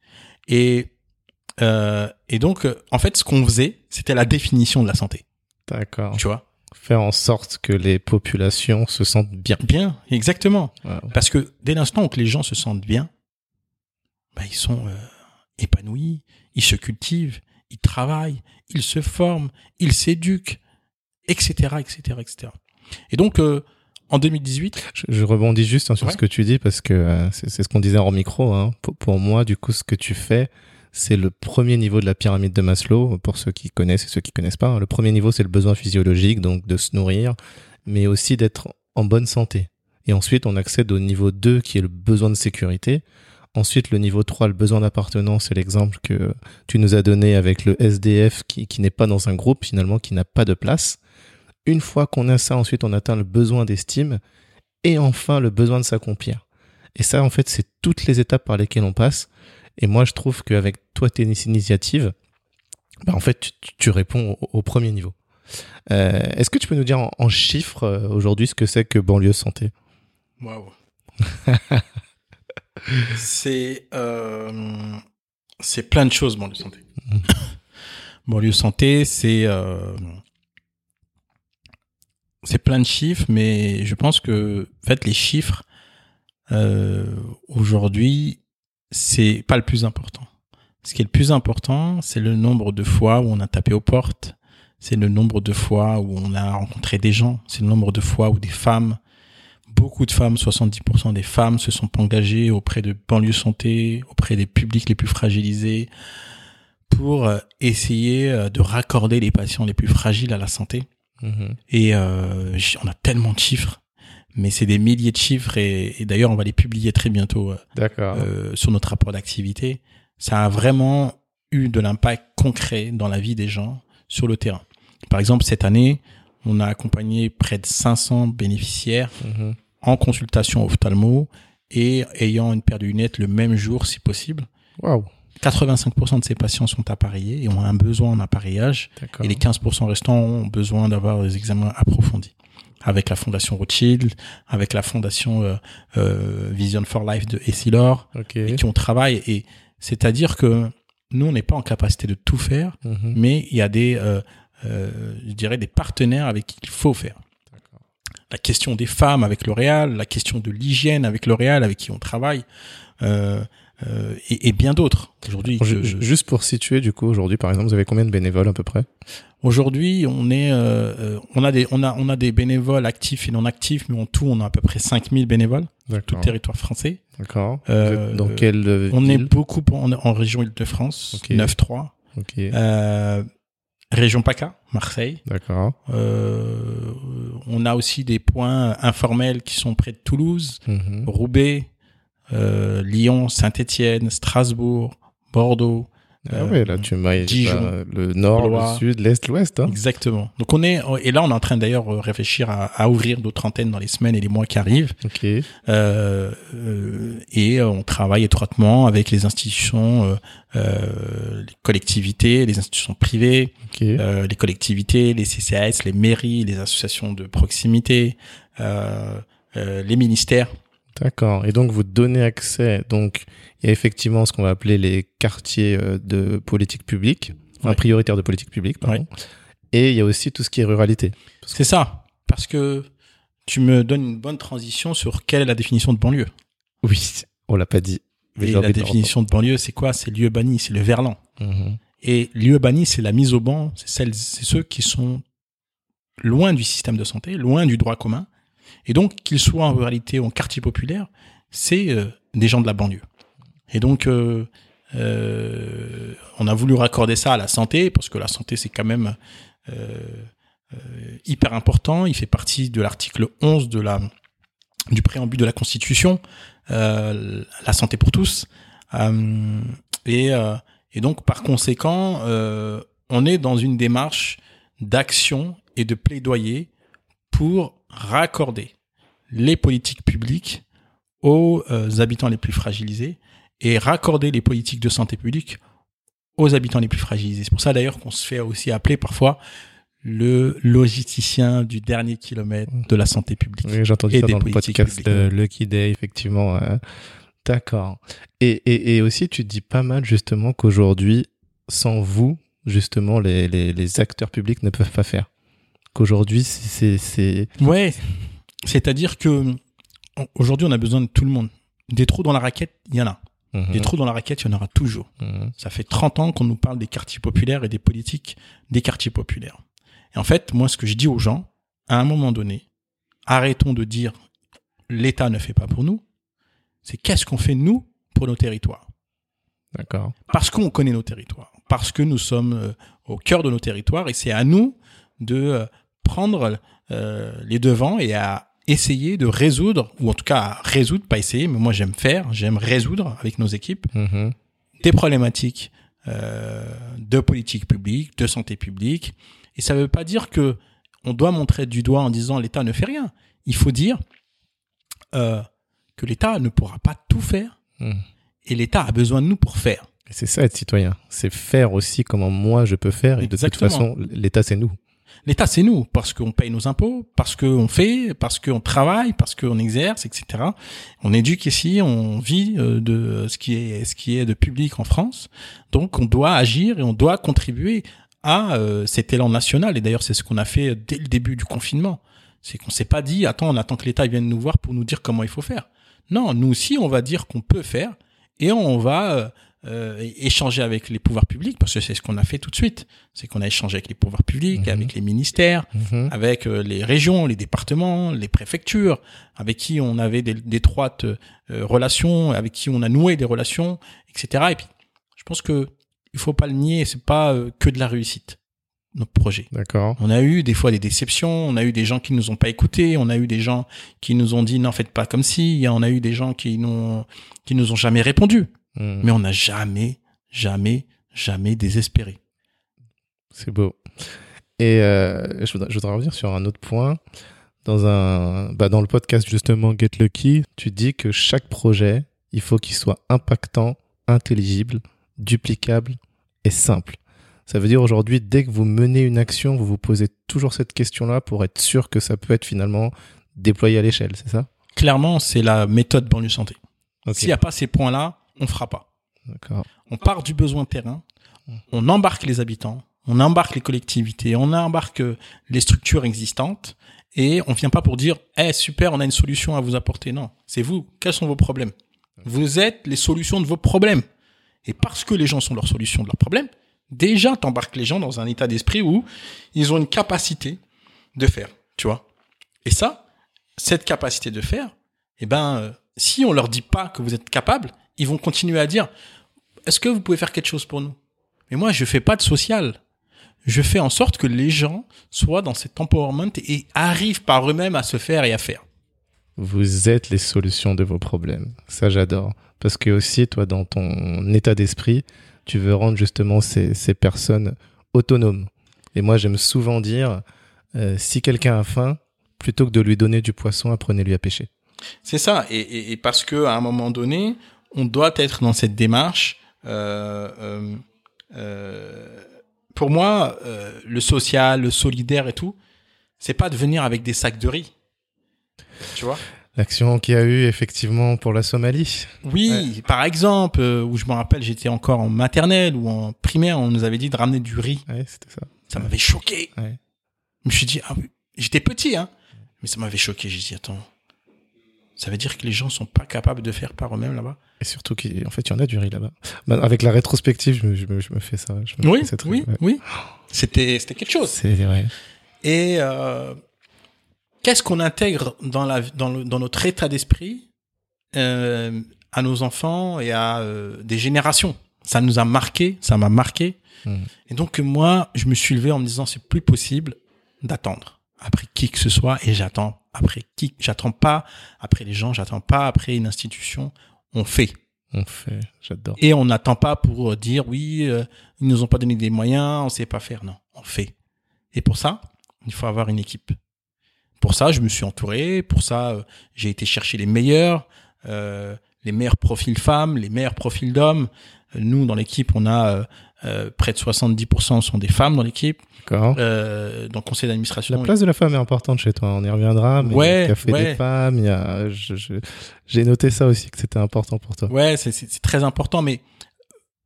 Et euh, et donc, euh, en fait, ce qu'on faisait, c'était la définition de la santé. D'accord. Tu vois? Faire en sorte que les populations se sentent bien. Bien, exactement. Wow. Parce que dès l'instant où que les gens se sentent bien, bah, ils sont euh, épanouis, ils se cultivent, ils travaillent, ils se forment, ils s'éduquent, etc., etc., etc. Et donc, euh, en 2018, Je, je rebondis juste hein, sur Ouais. ce que tu dis parce que euh, c'est ce qu'on disait en micro. Hein. Pour, moi, du coup, ce que tu fais, c'est le premier niveau de la pyramide de Maslow. Pour ceux qui connaissent et ceux qui connaissent pas, hein. le premier niveau, c'est le besoin physiologique, donc de se nourrir, mais aussi d'être en bonne santé. Et ensuite, on accède au niveau 2, qui est le besoin de sécurité. Ensuite, le niveau 3, le besoin d'appartenance, c'est l'exemple que tu nous as donné avec le SDF qui, qui n'est pas dans un groupe, finalement, qui n'a pas de place. Une fois qu'on a ça, ensuite, on atteint le besoin d'estime et enfin le besoin de s'accomplir. Et ça, en fait, c'est toutes les étapes par lesquelles on passe. Et moi, je trouve qu'avec toi, tes initiatives, bah, en fait, tu, tu réponds au, au premier niveau. Euh, Est-ce que tu peux nous dire en, en chiffres euh, aujourd'hui ce que c'est que banlieue santé? Waouh. c'est euh, c'est plein de choses banlieue santé. banlieue santé, c'est c'est plein de chiffres, mais je pense que en fait les chiffres euh, aujourd'hui c'est pas le plus important. Ce qui est le plus important, c'est le nombre de fois où on a tapé aux portes, c'est le nombre de fois où on a rencontré des gens, c'est le nombre de fois où des femmes beaucoup de femmes, 70% des femmes se sont engagées auprès de banlieue santé, auprès des publics les plus fragilisés, pour euh, essayer euh, de raccorder les patients les plus fragiles à la santé. Mhm. Et euh, on a tellement de chiffres, mais c'est des milliers de chiffres et, et d'ailleurs on va les publier très bientôt euh, euh, sur notre rapport d'activité. Ça a vraiment eu de l'impact concret dans la vie des gens sur le terrain. Par exemple, cette année, on a accompagné près de 500 bénéficiaires Mhm. en consultation ophtalmo et ayant une paire de lunettes le même jour si possible. Waouh. 85% de ces patients sont appareillés et ont un besoin en appareillage et les 15% restants ont besoin d'avoir des examens approfondis. Avec la fondation Rothschild, avec la fondation euh, euh, Vision for Life de Essilor, Ok. et qui ont travaillé. Et c'est-à-dire que nous, on n'est pas en capacité de tout faire, Mhm. mais il y a des, euh, euh, je dirais, des partenaires avec qui il faut faire. La question des femmes avec L'Oréal, la question de l'hygiène avec L'Oréal, avec qui on travaille, euh, euh, et, et bien d'autres. Aujourd'hui, Ju- je- je- Juste pour situer, du coup, aujourd'hui, par exemple, vous avez combien de bénévoles à peu près? Aujourd'hui, on est, euh, on a des, on a, on a des bénévoles actifs et non actifs, mais en tout, on a à peu près 5000 bénévoles, tout le territoire français. D'accord. Euh, Dans quelle On est beaucoup en, en région Île-de-France, Ok. 9-3. Ok. Euh, région PACA, Marseille. D'accord. On a aussi des points informels qui sont près de Toulouse, Mhm. Roubaix, euh, Lyon, Saint-Étienne, Strasbourg, Bordeaux. Ah euh, ouais, là, tu m'as Dijon, bah, le nord, Blois. le sud, l'est, l'ouest. Hein Exactement. Donc on est et là on est en train d'ailleurs de réfléchir à, à ouvrir d'autres antennes dans les semaines et les mois qui arrivent. ok. Euh, euh, et on travaille étroitement avec les institutions, euh, euh, les collectivités, les institutions privées, euh, les collectivités, les CCAS, les mairies, les associations de proximité, euh, euh, les ministères. D'accord. Et donc, vous donnez accès. Donc, il y a effectivement ce qu'on va appeler les quartiers euh, de politique publique, enfin, Ouais. prioritaires de politique publique, pardon. Et il y a aussi tout ce qui est ruralité. C'est ça. Parce que tu me donnes une bonne transition sur quelle est la définition de banlieue. Oui, on l'a pas dit. mais Et la de définition de banlieue, c'est quoi? C'est lieu banni, c'est le verlan. Mhm. Et lieu banni, c'est la mise au banc, c'est celles, c'est ceux qui sont loin du système de santé, loin du droit commun. Et donc, qu'ils soient en ruralité ou en quartier populaire, c'est euh, des gens de la banlieue. Et donc, euh, euh, on a voulu raccorder ça à la santé, parce que la santé, c'est quand même hyper important. Il fait partie de l'article 11 de la, du préambule de la Constitution, la santé pour tous. Et, donc, par conséquent, on est dans une démarche d'action et de plaidoyer pour raccorder les politiques publiques aux euh, habitants les plus fragilisés et raccorder les politiques de santé publique aux habitants les plus fragilisés. C'est pour ça d'ailleurs qu'on se fait aussi appeler parfois le logisticien du dernier kilomètre de la santé publique. Oui, j'ai entendu Et ça des dans le podcast Lucky Day, effectivement. euh. D'accord. Et, et, et aussi, tu dis pas mal justement qu'aujourd'hui, sans vous, justement, les, les, les acteurs publics ne peuvent pas faire. Qu'aujourd'hui, c'est... c'est- Ouais, c'est-à-dire que on- aujourd'hui on a besoin de tout le monde. Des trous dans la raquette, il y en a. Mhm. Des trous dans la raquette, il y en aura toujours. Mhm. Ça fait 30 ans qu'on nous parle des quartiers populaires et des politiques des quartiers populaires. Et en fait, moi, ce que je dis aux gens, à un moment donné, arrêtons de dire l'État ne fait pas pour nous. C'est qu'est-ce qu'on fait nous pour nos territoires? D'accord. Parce qu'on connaît nos territoires, parce que nous sommes euh, au cœur de nos territoires et c'est à nous de euh, prendre euh, les devants et à essayer de résoudre, ou en tout cas à résoudre, pas essayer, mais moi j'aime faire, j'aime résoudre avec nos équipes Mhm. des problématiques euh, de politique publique, de santé publique. Et ça ne veut pas dire que on doit montrer du doigt en disant l'État ne fait rien. Il faut dire euh, que l'État ne pourra pas tout faire Mhm. et l'État a besoin de nous pour faire. C'est ça être citoyen. C'est faire aussi comment moi je peux faire. Et de toute façon, l'État, c'est nous. L'État, c'est nous, parce qu'on paye nos impôts, parce qu'on fait, parce qu'on travaille, parce qu'on exerce, etc. On éduque ici, on vit euh, de ce qui est de public en France. Donc, on doit agir et on doit contribuer à euh, cet élan national. Et d'ailleurs, c'est ce qu'on a fait dès le début du confinement. C'est qu'on s'est pas dit, attends, on attend que l'État vienne nous voir pour nous dire comment il faut faire. Non, nous aussi, on va dire qu'on peut faire et on va euh, échanger avec les pouvoirs publics parce que c'est ce qu'on a fait tout de suite. C'est qu'on a échangé avec les pouvoirs publics, Mhm. avec les ministères, Mhm. avec euh, les régions, les départements, les préfectures, avec qui on avait des- d'étroites euh, relations, avec qui on a noué des relations, etc. Et puis, je pense que il faut pas le nier, c'est pas euh, que de la réussite. nos projets. D'accord. On a eu des fois des déceptions, on a eu des gens qui nous ont pas écoutés, on a eu des gens qui nous ont dit non faites pas comme si, on a eu des gens qui nous qui nous ont jamais répondu, Hmm. mais on n'a jamais jamais jamais désespéré. C'est beau. Et euh, je, voudrais, je voudrais revenir sur un autre point. Dans, un, bah dans le podcast justement Get Lucky, tu dis que chaque projet, il faut qu'il soit impactant, intelligible, duplicable et simple. Ça veut dire aujourd'hui, dès que vous menez une action, vous vous posez toujours cette question-là pour être sûr que ça peut être finalement déployé à l'échelle, c'est ça? Clairement, c'est la méthode banlieue santé. Ok. S'il n'y a pas ces points-là, on fera pas. On part du besoin terrain, on embarque les habitants, on embarque les collectivités, on embarque euh, les structures existantes et on vient pas pour dire "Eh super, on a une solution à vous apporter." Non, c'est vous. Quels sont vos problèmes? Vous êtes les solutions de vos problèmes. Et parce que les gens sont leurs solutions de leurs problèmes, déjà t'embarques les gens dans un état d'esprit où ils ont une capacité de faire, tu vois. Et ça, cette capacité de faire, eh ben euh, si on leur dit pas que vous êtes capable, ils vont continuer à dire est-ce que vous pouvez faire quelque chose pour nous? Mais moi, je fais pas de social. Je fais en sorte que les gens soient dans cet empowerment et arrivent par eux-mêmes à se faire et à faire. Vous êtes les solutions de vos problèmes. Ça, j'adore. Parce que aussi, toi, dans ton état d'esprit, tu veux rendre justement ces, ces personnes autonomes. Et moi, j'aime souvent dire, euh, si quelqu'un a faim, plutôt que de lui donner du poisson, apprenez-lui à pêcher. C'est ça. Et, et, et parce que à un moment donné, on doit être dans cette démarche. Euh, euh, euh, pour moi, le social, le solidaire et tout, c'est pas de venir avec des sacs de riz. Tu vois? L'action qu'il y a eu effectivement pour la Somalie. Oui, par exemple, où je me rappelle, j'étais encore en maternelle ou en primaire, on nous avait dit de ramener du riz. Ouais, c'était ça. Ça m'avait choqué. Je me suis dit, ah j'étais petit, hein, mais ça m'avait choqué. J'ai dit, attends, ça veut dire que les gens sont pas capables de faire par eux-mêmes là-bas? Et surtout qu'en fait, il y en a du riz là-bas. Bah, avec la rétrospective, je me, je me, je me fais ça. Je me Oui, fais oui, ouais. oui. C'était, c'était quelque chose. C'est vrai. Et euh, qu'est-ce qu'on intègre dans, la, dans, le, dans notre état d'esprit euh, à nos enfants et à euh, des générations? Ça nous a marqué, ça m'a marqué. Mm. Et donc moi, je me suis levé en me disant c'est plus possible d'attendre après qui que ce soit et j'attends après qui j'attends pas après les gens j'attends pas après une institution on fait On fait. J'adore. et on n'attend pas pour euh, dire oui, euh, ils nous ont pas donné des moyens, on sait pas faire. Non, on fait. Et pour ça, il faut avoir une équipe. Pour ça, je me suis entouré. Pour ça, euh, j'ai été chercher les meilleurs, euh, les meilleurs profils femmes, les meilleurs profils d'hommes. Nous, dans l'équipe, on a euh, près de 70% sont des femmes dans l'équipe. D'accord. Euh, dans le conseil d'administration, La place de la femme est importante chez toi, on y reviendra. Mais Ouais, il y a ouais. des femmes, il y a, j'ai noté ça aussi que c'était important pour toi. Ouais, c'est- très important, mais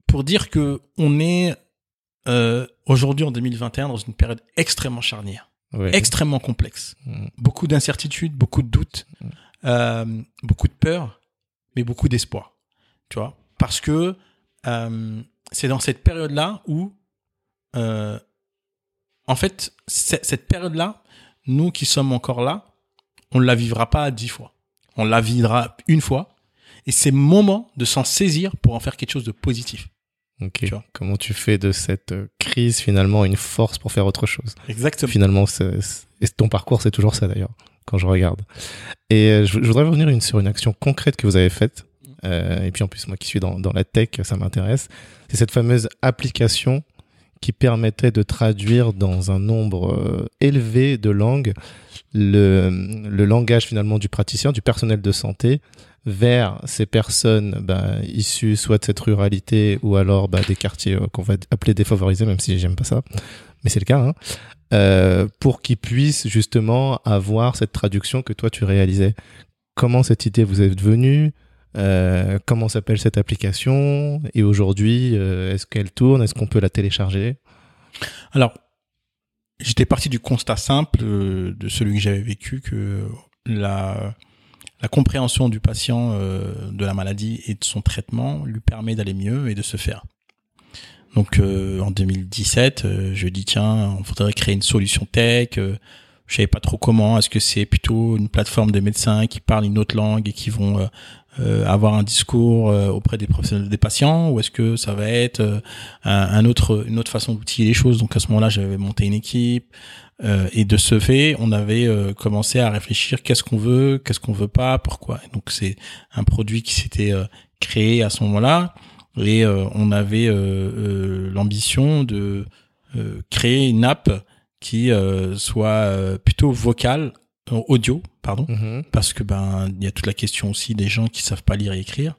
pour dire que on est euh, aujourd'hui en 2021 dans une période extrêmement charnière, Ouais. extrêmement complexe, Mm. beaucoup d'incertitudes, beaucoup de doutes, euh, beaucoup de peur, mais beaucoup d'espoir, tu vois, parce que euh, c'est dans cette période-là où, euh, en fait, cette période-là, nous qui sommes encore là, on ne la vivra pas dix fois, on la vivra une fois, et c'est le moment de s'en saisir pour en faire quelque chose de positif. Ok. Tu vois. Comment tu fais de cette euh, crise finalement une force pour faire autre chose? Exactement. Finalement, et ton parcours, c'est toujours ça d'ailleurs, quand je regarde. Et euh, je, je voudrais revenir une, sur une action concrète que vous avez faite. Euh, et puis en plus, moi qui suis dans, dans la tech, ça m'intéresse. C'est cette fameuse application qui permettait de traduire dans un nombre euh, élevé de langues le, le langage finalement du praticien, du personnel de santé, vers ces personnes bah, issues soit de cette ruralité ou alors bah, des quartiers euh, qu'on va appeler défavorisés, même si j'aime pas ça, mais c'est le cas, hein, pour qu'ils puissent justement avoir cette traduction que toi tu réalisais. Comment cette idée vous est venue? Euh, comment s'appelle cette application? Et aujourd'hui euh, est-ce qu'elle tourne? Est-ce qu'on peut la télécharger? Alors, j'étais parti du constat simple euh, de celui que j'avais vécu que la, la compréhension du patient de la maladie et de son traitement lui permet d'aller mieux et de se faire. Donc en 2017, euh, je dis tiens, on faudrait créer une solution tech. Je savais pas trop comment. Est-ce que c'est plutôt une plateforme de médecins qui parlent une autre langue et qui vont avoir un discours auprès des professionnels des patients, ou est-ce que ça va être un, autre une autre façon d'outiller les choses? Donc à ce moment-là, j'avais monté une équipe. et de ce fait, on avait commencé à réfléchir qu'est-ce qu'on veut, qu'est-ce qu'on veut pas, pourquoi. donc c'est un produit qui s'était créé à ce moment-là et euh, on avait euh, euh, l'ambition de créer une app qui soit plutôt vocale audio pardon mhm. parce que ben il y a toute la question aussi des gens qui savent pas lire et écrire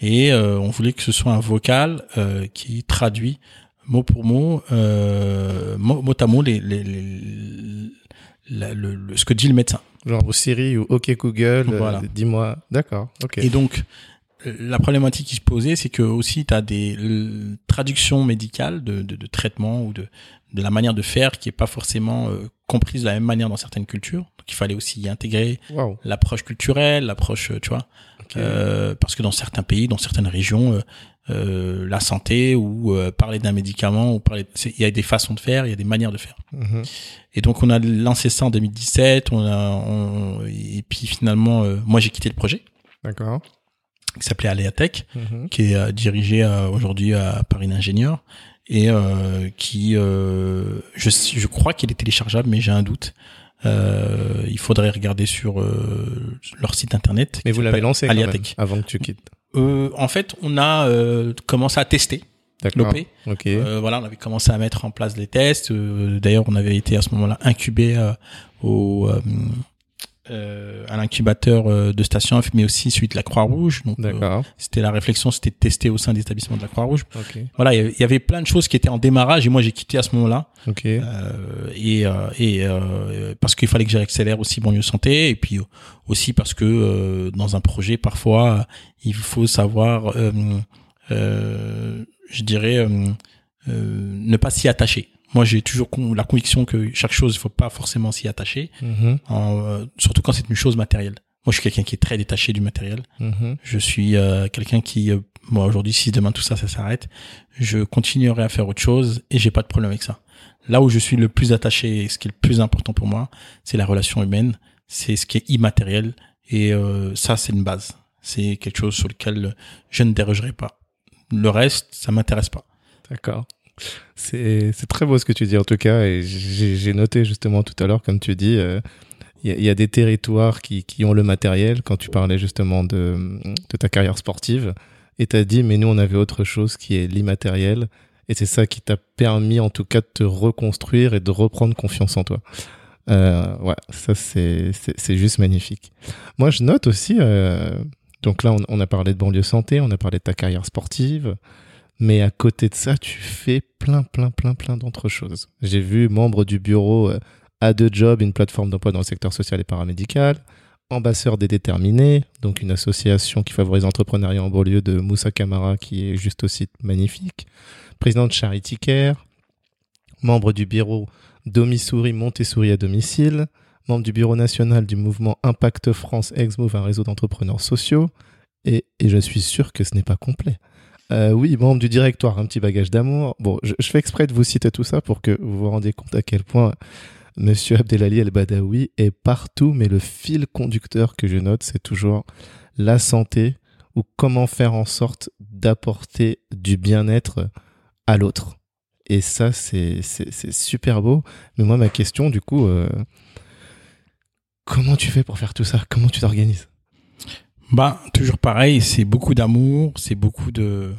et on voulait que ce soit un vocal qui traduit mot pour mot mot, à mot les, les, le, ce que dit le médecin genre Siri ou OK Google voilà. dis-moi d'accord ok et donc la problématique qui se posait, c'est que aussi tu as des traductions médicales de, de, de traitements ou de, de la manière de faire qui est pas forcément euh, comprise de la même manière dans certaines cultures. Donc il fallait aussi y intégrer l'approche culturelle, l'approche, tu vois, euh, parce que dans certains pays, dans certaines régions, euh, euh la santé ou parler d'un médicament ou parler, il y a des façons de faire, il y a des manières de faire. Mm-hmm. Et donc on a lancé ça en 2017, on a, on, et puis finalement, moi j'ai quitté le projet. D'accord qui s'appelait Aléatech, mhm. qui est euh, dirigé euh, aujourd'hui à Paris d'ingénieur et euh, qui, je, je crois qu'il est téléchargeable, mais j'ai un doute. il faudrait regarder sur leur site internet. Mais vous l'avez lancé quand même, avant que tu quittes. en fait, on a commencé à tester l'OP. Okay. voilà, on avait commencé à mettre en place les tests. D'ailleurs, on avait été à ce moment-là incubé au euh, à l'incubateur euh, de Station F, mais aussi suite de la Croix-Rouge. Donc, euh, c'était la réflexion, c'était de tester au sein des établissements de la Croix-Rouge. Okay. Voilà, il y avait plein de choses qui étaient en démarrage et moi j'ai quitté à ce moment-là. Okay. Euh, et et parce qu'il fallait que j'accélère aussi banlieue santé et puis aussi parce que dans un projet parfois il faut savoir, je dirais, ne pas s'y attacher. Moi, j'ai toujours la conviction que chaque chose, il faut pas forcément s'y attacher, mm-hmm. euh, surtout quand c'est une chose matérielle. Moi, je suis quelqu'un qui est très détaché du matériel. Mm-hmm. Je suis euh, quelqu'un qui, euh, moi, aujourd'hui, si demain tout ça, ça s'arrête, je continuerai à faire autre chose et j'ai pas de problème avec ça. Là où je suis le plus attaché, et ce qui est le plus important pour moi, c'est la relation humaine, c'est ce qui est immatériel et ça, c'est une base. C'est quelque chose sur lequel je ne dérogerai pas. Le reste, ça m'intéresse pas. D'accord. C'est très beau ce que tu dis en tout cas, et j'ai noté justement tout à l'heure, comme tu dis, euh, il y, a des territoires qui, qui, ont le matériel, quand tu parlais justement de, de ta carrière sportive, et tu as dit, mais nous on avait autre chose qui est l'immatériel, et c'est ça qui t'a permis en tout cas de te reconstruire et de reprendre confiance en toi. Euh, ouais, ça c'est juste magnifique. Moi je note aussi, euh, donc là on, on, a parlé de banlieue santé, on a parlé de ta carrière sportive, mais à côté de ça, tu fais plein, plein, plein, plein d'autres choses. J'ai vu membre du bureau à euh, deux jobs, une plateforme d'emploi dans le secteur social et paramédical, ambassadeur des déterminés, donc une association qui favorise l'entrepreneuriat en banlieue de Moussa Camara, qui est juste aussi magnifique, président de Charity Care, membre du bureau Domisouris Montessori à domicile, membre du bureau national du mouvement Impact France Ex-Move, un réseau d'entrepreneurs sociaux, et je suis sûr que ce n'est pas complet. Euh, oui, membre du directoire, un petit bagage d'amour. Bon, je, fais exprès de vous citer tout ça pour que vous vous rendiez compte à quel point Monsieur Abdelali El-Badawi est partout, mais le fil conducteur que je note, c'est toujours la santé ou comment faire en sorte d'apporter du bien-être à l'autre. Et ça, c'est super beau. Mais moi, ma question, du coup, euh, comment tu fais pour faire tout ça? Comment tu t'organises? Bah, toujours pareil, c'est beaucoup d'amour, c'est beaucoup de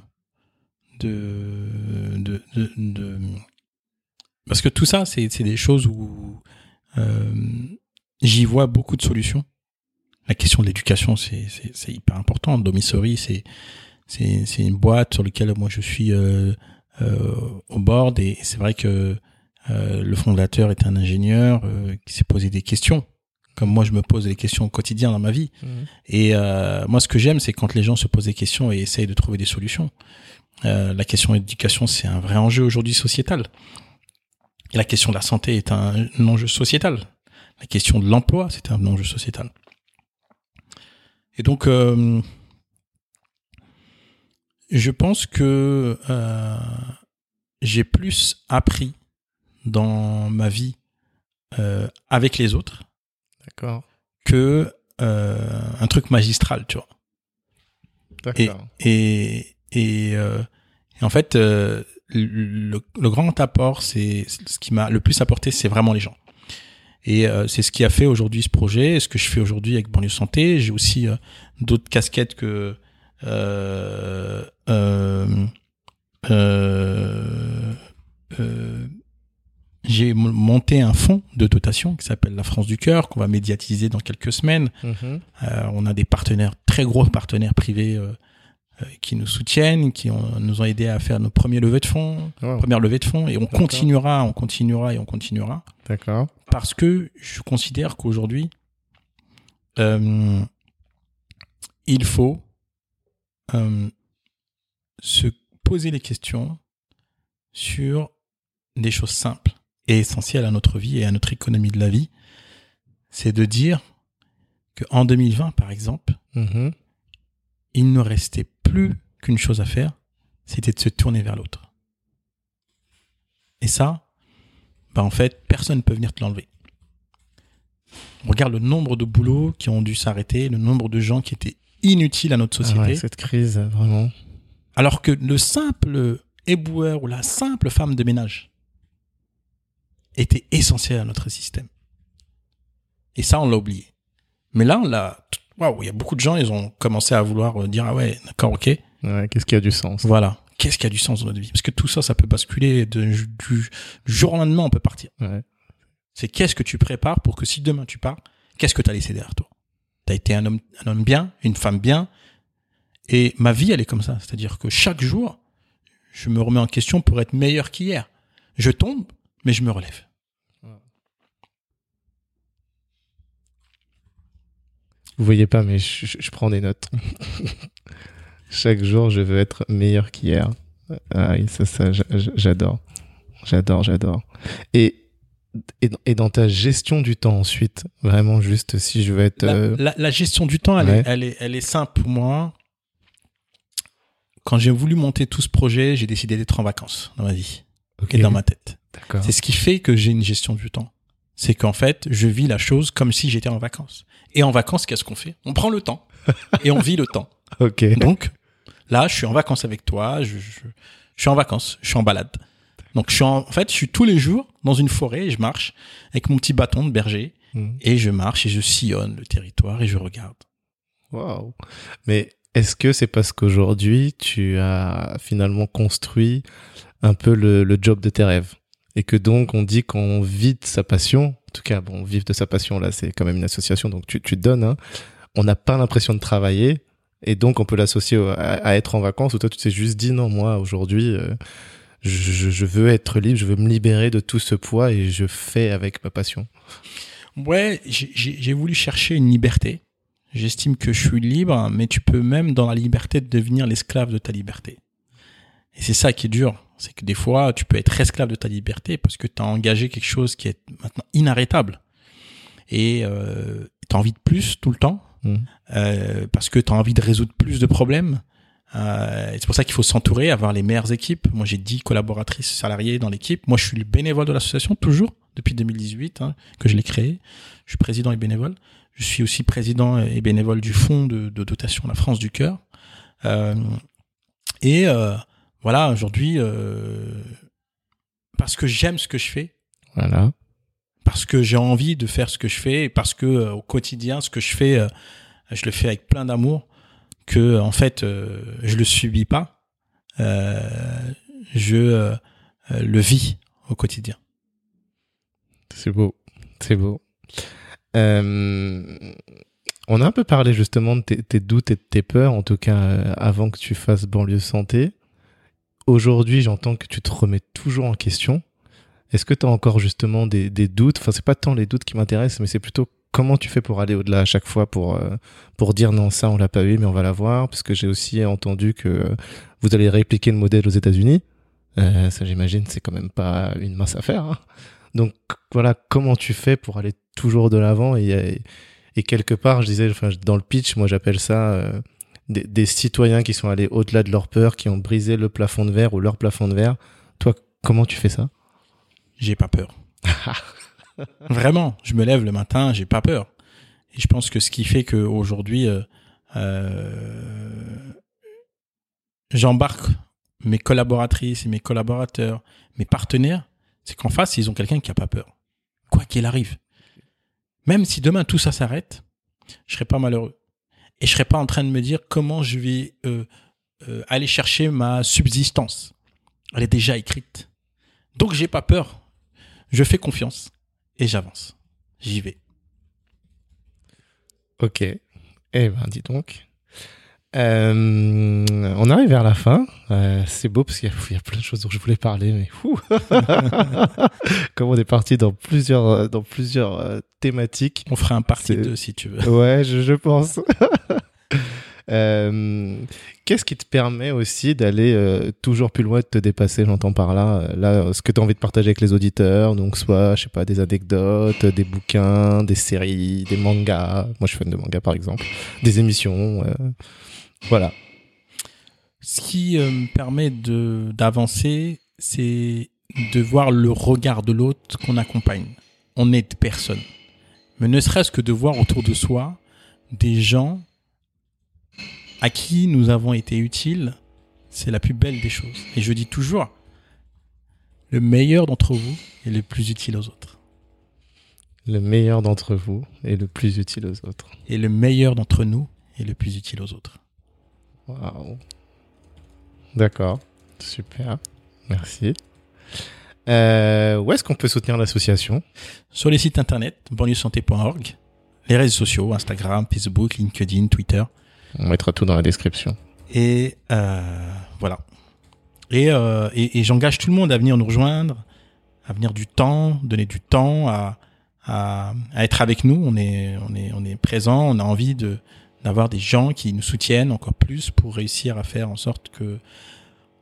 de, de, de, Parce que tout ça, c'est des choses où euh, j'y vois beaucoup de solutions. La question de l'éducation, c'est hyper important. Domisori, c'est c'est une boîte sur laquelle moi je suis euh, euh, au board et c'est vrai que euh, le fondateur est un ingénieur euh, qui s'est posé des questions comme moi je me pose des questions au quotidien dans ma vie. Mhm. Et euh, moi ce que j'aime c'est quand les gens se posent des questions et essayent de trouver des solutions. Euh, la question de l'éducation c'est un vrai enjeu aujourd'hui sociétal. Et la question de la santé est un, enjeu sociétal. La question de l'emploi c'est un enjeu sociétal. Et donc euh, je pense que j'ai plus appris dans ma vie avec les autres D'accord. que euh, un truc magistral, tu vois. Et, D'accord. et, et, euh, et en fait, euh, le, le grand apport, c'est ce qui m'a le plus apporté, c'est vraiment les gens. Et c'est ce qui a fait aujourd'hui ce projet, ce que je fais aujourd'hui avec Banlieue Santé. J'ai aussi d'autres casquettes que euh, euh, euh, euh, j'ai monté un fonds de dotation qui s'appelle la France du cœur qu'on va médiatiser dans quelques semaines. Mhm. Euh, on a des partenaires, très gros partenaires privés euh, euh, qui nous soutiennent, qui ont- nous ont aidés à faire nos premiers levées de fonds, Wow. première levée de fonds, et on continuera, on continuera et on continuera D'accord. parce que je considère qu'aujourd'hui, il faut se poser les questions sur des choses simples et essentielles à notre vie et à notre économie de la vie. C'est de dire qu'en 2020, par exemple, Mhm. il ne restait plus qu'une chose à faire, c'était de se tourner vers l'autre. Et ça, bah en fait, personne ne peut venir te l'enlever. Regarde le nombre de boulots qui ont dû s'arrêter, le nombre de gens qui étaient inutiles à notre Ah société, ouais, cette crise, vraiment. alors que le simple éboueur ou la simple femme de ménage était essentiel à notre système. Et ça, on l'a oublié. Mais là, on l'a. Waouh, il y a beaucoup de gens, ils ont commencé à vouloir euh, dire ah ouais, d'accord, ok. Ouais, qu'est-ce qui a du sens? Voilà. Qu'est-ce qui a du sens dans notre vie? Parce que tout ça, ça peut basculer de, du, du jour au lendemain, on peut partir. Ouais. C'est qu'est-ce que tu prépares pour que si demain tu pars, qu'est-ce que tu as laissé derrière toi? Tu as été un homme, un homme bien, une femme bien. Et ma vie, elle est comme ça. C'est-à-dire que chaque jour, je me remets en question pour être meilleur qu'hier. Je tombe, mais je me relève. Vous voyez pas, mais je, je- je prends des notes. Chaque jour, je veux être meilleur qu'hier. Ah oui, ça, ça, j'a- j'a- j'adore. J'adore, j'adore. Et, et, dans- et dans ta gestion du temps ensuite, vraiment juste si je veux être... La, euh, la- la gestion du temps, elle, Ouais. est, elle, est, elle est simple pour moi. Quand j'ai voulu monter tout ce projet, j'ai décidé d'être en vacances dans ma vie et dans ma tête. C'est ce qui fait que j'ai une gestion du temps. C'est qu'en fait, je vis la chose comme si j'étais en vacances. Et en vacances, qu'est-ce qu'on fait? On prend le temps et on vit le temps. Ok. Donc, là, je suis en vacances avec toi, je, je, je suis en vacances, je suis en balade. Donc, je suis en, en fait, je suis tous les jours dans une forêt et je marche avec mon petit bâton de berger Hmm. et je marche et je sillonne le territoire et je regarde. Waouh. Mais est-ce que c'est parce qu'aujourd'hui, tu as finalement construit un peu le, job de tes rêves et que donc on dit qu'on vit de sa passion, en tout cas, bon, vivre de sa passion, là, c'est quand même une association, donc tu, tu te donnes, hein. on n'a pas l'impression de travailler et donc on peut l'associer à, être en vacances ou toi tu t'es juste dit non, moi aujourd'hui, euh, je, je- veux être libre, je veux me libérer de tout ce poids et je fais avec ma passion. Ouais, j'ai voulu chercher une liberté. J'estime que je suis libre, mais tu peux même dans la liberté devenir l'esclave de ta liberté. Et c'est ça qui est dur. C'est que des fois, tu peux être esclave de ta liberté parce que tu as engagé quelque chose qui est maintenant inarrêtable. Et euh, tu as envie de plus tout le temps, Mm. euh, parce que tu as envie de résoudre plus de problèmes. Euh, c'est pour ça qu'il faut s'entourer, avoir les meilleures équipes. Moi, j'ai 10 collaboratrices salariées dans l'équipe. Moi, je suis le bénévole de l'association, toujours, depuis 2018, hein, que je l'ai créé. Je suis président et bénévole. Je suis aussi président et bénévole du fonds de, de dotation La France du Cœur. Euh, et euh, voilà, aujourd'hui, euh, parce que j'aime ce que je fais, Voilà. parce que j'ai envie de faire ce que je fais, et parce que euh, au quotidien, ce que je fais, euh, je le fais avec plein d'amour, que en fait, je le subis pas, je le vis au quotidien. C'est beau, c'est beau. On a un peu parlé justement de tes, tes doutes et de tes peurs, en tout cas avant que tu fasses banlieue santé. Aujourd'hui, j'entends que tu te remets toujours en question. Est-ce que tu as encore justement des, des doutes? Enfin, c'est pas tant les doutes qui m'intéressent, mais c'est plutôt comment tu fais pour aller au-delà à chaque fois pour euh, pour dire non ça on l'a pas eu mais on va l'avoir parce que j'ai aussi entendu que vous allez répliquer le modèle aux États-Unis. Euh, ça j'imagine c'est quand même pas une mince affaire. hein. Donc voilà, comment tu fais pour aller toujours de l'avant et, et quelque part, je disais, enfin, dans le pitch, moi j'appelle ça euh, des, des citoyens qui sont allés au-delà de leur peur, qui ont brisé le plafond de verre ou leur plafond de verre. Toi, comment tu fais ça? J'ai pas peur. Vraiment, je me lève le matin, j'ai pas peur. Et je pense que ce qui fait qu'aujourd'hui, euh, euh, j'embarque mes collaboratrices et mes collaborateurs, mes partenaires, c'est qu'en face, ils ont quelqu'un qui a pas peur. Quoi qu'il arrive. Même si demain tout ça s'arrête, je serai pas malheureux. Et je serai pas en train de me dire comment je vais euh, euh, aller chercher ma subsistance. Elle est déjà écrite. Donc j'ai pas peur. Je fais confiance et j'avance. J'y vais. Ok. Eh ben, dis donc. Euh, on arrive vers la fin. Euh, c'est beau parce qu'il y, a plein de choses dont je voulais parler, mais. Comme on est parti dans plusieurs, dans plusieurs euh, thématiques. On fera un partie 2 si tu veux. Ouais, je, je pense. Euh, Qu'est-ce qui te permet aussi d'aller euh, toujours plus loin, de te dépasser, j'entends par là, là, ce que tu as envie de partager avec les auditeurs, donc soit, je sais pas, des anecdotes, des bouquins, des séries, des mangas, moi je suis fan de mangas par exemple, des émissions, euh, voilà. Ce qui euh, me permet de d'avancer, c'est de voir le regard de l'autre qu'on accompagne. On n'est personne. Mais ne serait-ce que de voir autour de soi des gens à qui nous avons été utiles, c'est la plus belle des choses. Et je dis toujours, le meilleur d'entre vous est le plus utile aux autres. Le meilleur d'entre vous est le plus utile aux autres. Et le meilleur d'entre nous est le plus utile aux autres. Waouh. D'accord. Super. Merci. Euh, où est-ce qu'on peut soutenir l'association? Sur les sites internet, banlieuesanté.org, les réseaux sociaux, Instagram, Facebook, LinkedIn, Twitter. On mettra tout dans la description. Et euh, voilà. Et, euh, et, et j'engage tout le monde à venir nous rejoindre, à venir du temps, donner du temps, à, à, à être avec nous. On est, on est, on est présent. On a envie de d'avoir des gens qui nous soutiennent encore plus pour réussir à faire en sorte que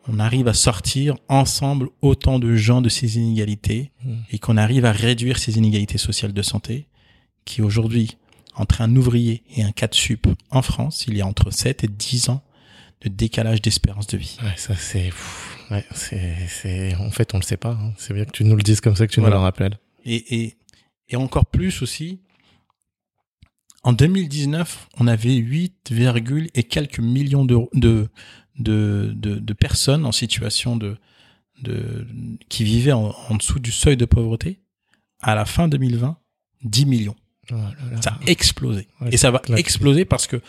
on arrive à sortir ensemble autant de gens de ces inégalités Mmh. et qu'on arrive à réduire ces inégalités sociales de santé qui aujourd'hui entre un ouvrier et un cadre sup en France, il y a entre 7 et 10 ans de décalage d'espérance de vie. Ouais, ça c'est. Ouais, c'est, c'est. En fait, on le sait pas. hein. C'est bien que tu nous le dises comme ça, que tu Voilà. nous le rappelles. Et, et, et encore plus aussi, en 2019, on avait 8, virgule et quelques millions de, de, de, personnes en situation de, de, qui vivaient en, en dessous du seuil de pauvreté. À la fin 2020, 10 millions. Oh là là. Ça a explosé. Ouais, et ça va exploser parce que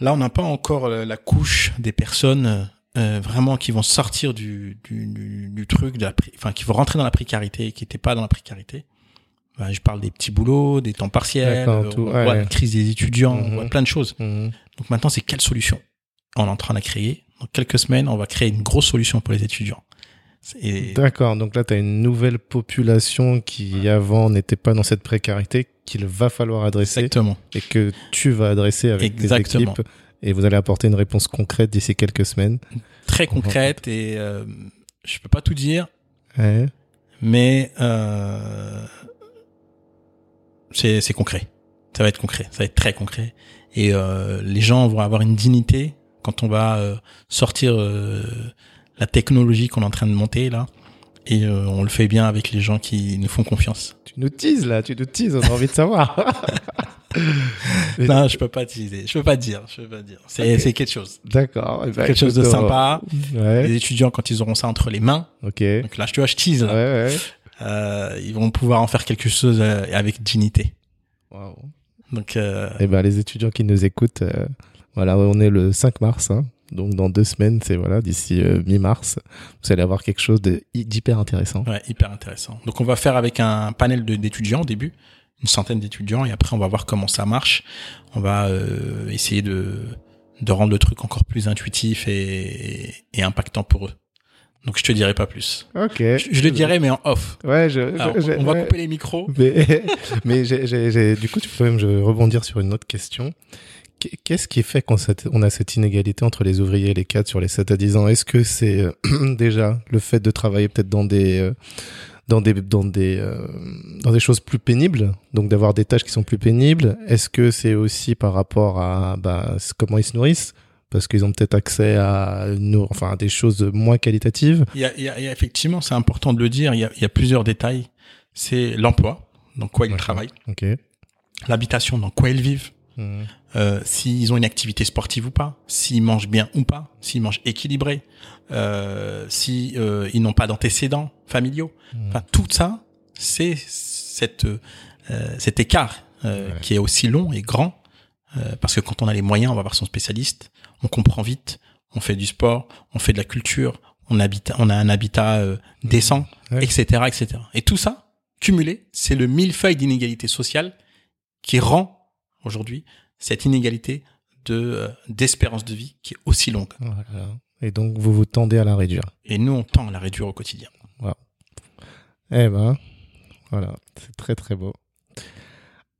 là, on n'a pas encore la, la couche des personnes euh, vraiment qui vont sortir du, du, du, du truc, de la, pré- enfin, qui vont rentrer dans la précarité et qui n'étaient pas dans la précarité. Ben, je parle des petits boulots, des temps partiels, tout, on ouais, voit ouais. la crise des étudiants, on Mhm. voit plein de choses. Mhm. Donc maintenant, c'est quelle solution On est en train de la créer. Dans quelques semaines, on va créer une grosse solution pour les étudiants. Et D'accord. Donc là, tu as une nouvelle population qui avant n'était pas dans cette précarité qu'il va falloir adresser exactement. et que tu vas adresser avec Exactement. tes équipes et vous allez apporter une réponse concrète d'ici quelques semaines. Très concrète et euh, je peux pas tout dire, Ouais. mais euh, c'est c'est concret. Ça va être concret, ça va être très concret. Et euh, les gens vont avoir une dignité quand on va euh, sortir euh, la technologie qu'on est en train de monter là. Et euh, on le fait bien avec les gens qui nous font confiance. Tu nous teases là, tu nous teases, on a envie de savoir. Non, je peux pas teaser, je peux pas dire, je peux pas dire. C'est quelque chose, D'accord. Eh ben, quelque chose de sympa. Ouais. Les étudiants quand ils auront ça entre les mains, Ok. Ouais, donc là je te vois, je tease, là. ouais. Euh, ils vont pouvoir en faire quelque chose euh, avec dignité. Waouh. Donc euh, Eh ben, les étudiants qui nous écoutent, euh, voilà, on est le 5 mars, hein. donc dans deux semaines, c'est voilà, d'ici euh, mi-mars, vous allez avoir quelque chose de d'hyper intéressant. ouais, hyper intéressant. Donc on va faire avec un panel d'étudiants au début, une centaine d'étudiants, et après on va voir comment ça marche. On va euh, essayer de de rendre le truc encore plus intuitif et, et impactant pour eux. Donc je te dirai pas plus. Ok. Je, je le dirai mais en off. Ouais, je, Alors, je- on va ouais. couper les micros. Mais, mais j'ai, j'ai- j'ai- du coup, tu peux même je rebondir sur une autre question. Qu'est- Qu'est-ce qui fait qu'on on a cette inégalité entre les ouvriers et les cadres sur les 7 à 10 ans? Est-ce que c'est euh, déjà le fait de travailler peut-être dans des euh, dans des dans des euh, dans des choses plus pénibles, donc d'avoir des tâches qui sont plus pénibles? Est-ce que c'est aussi par rapport à bah, comment ils se nourrissent? Parce qu'ils ont peut-être accès à nour- enfin à des choses moins qualitatives Il y a, il y a- il y a effectivement, c'est important de le dire, il y a, il y a plusieurs détails. c'est l'emploi, dans quoi ils travaillent, Ok. l'habitation, dans quoi ils vivent, Mhm. euh, s'ils ont une activité sportive ou pas, s'ils mangent bien ou pas, s'ils mangent équilibré, euh, si euh, ils n'ont pas d'antécédents familiaux. Mhm. Enfin, tout ça, c'est cette euh, cet écart euh, Ouais. qui est aussi long et grand, euh, parce que quand on a les moyens, on va voir son spécialiste, on comprend vite, on fait du sport, on fait de la culture, on habite, on a un habitat euh, décent, Ouais. etc., etc. Et tout ça cumulé, c'est le millefeuille d'inégalité sociale qui rend aujourd'hui cette inégalité de euh, d'espérance de vie qui est aussi longue. Voilà. Et donc, vous vous tendez à la réduire. Et nous, on tend à la réduire au quotidien. Eh ben, voilà, c'est très très beau.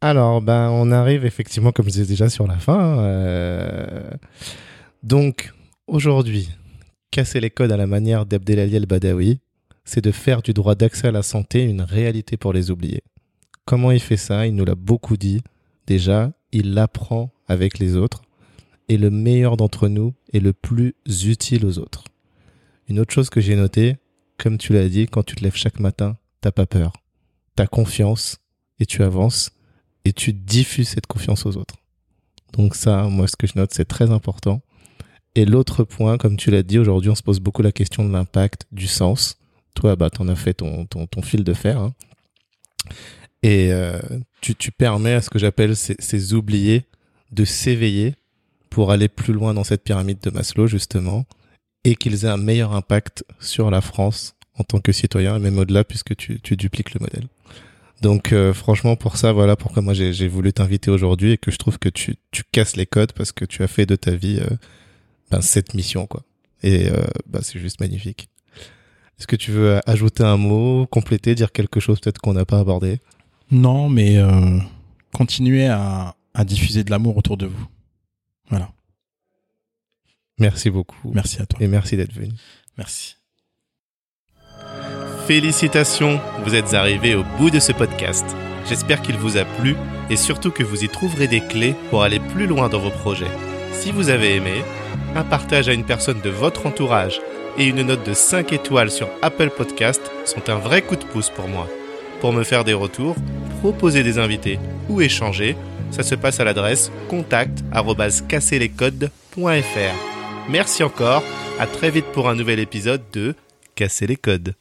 Alors, ben, on arrive effectivement, comme je disais déjà, sur la fin. euh, Donc, aujourd'hui, casser les codes à la manière d'Abdelali El-Badawi, c'est de faire du droit d'accès à la santé une réalité pour les oubliés. Comment il fait ça? Il nous l'a beaucoup dit. Déjà, il l'apprend avec les autres. Et le meilleur d'entre nous est le plus utile aux autres. Une autre chose que j'ai notée, comme tu l'as dit, quand tu te lèves chaque matin, t'as pas peur. T'as confiance et tu avances et tu diffuses cette confiance aux autres. Donc ça, moi, ce que je note, c'est très important. Et l'autre point, comme tu l'as dit, aujourd'hui, on se pose beaucoup la question de l'impact, du sens. Toi, bah, t'en as fait ton, ton, fil de fer. hein. Et euh, tu, tu permets à ce que j'appelle ces, ces oubliés de s'éveiller pour aller plus loin dans cette pyramide de Maslow, justement, et qu'ils aient un meilleur impact sur la France en tant que citoyen, et même au-delà, puisque tu, tu dupliques le modèle. Donc euh, franchement, pour ça, voilà pourquoi moi j'ai voulu t'inviter aujourd'hui et que je trouve que tu, tu casses les codes parce que tu as fait de ta vie euh, ben, cette mission, quoi. Et euh, ben, c'est juste magnifique. Est-ce que tu veux ajouter un mot, compléter, dire quelque chose peut-être qu'on n'a pas abordé? Non, mais euh, continuez à, à diffuser de l'amour autour de vous. Voilà. Merci beaucoup. Merci à toi. Et merci d'être venu. Merci. Félicitations, vous êtes arrivés au bout de ce podcast. J'espère qu'il vous a plu et surtout que vous y trouverez des clés pour aller plus loin dans vos projets. Si vous avez aimé, un partage à une personne de votre entourage et une note de 5 étoiles sur Apple Podcast sont un vrai coup de pouce pour moi. Pour me faire des retours, proposer des invités ou échanger, ça se passe à l'adresse contact@casserlescodes.fr. Merci encore, à très vite pour un nouvel épisode de Casser les codes.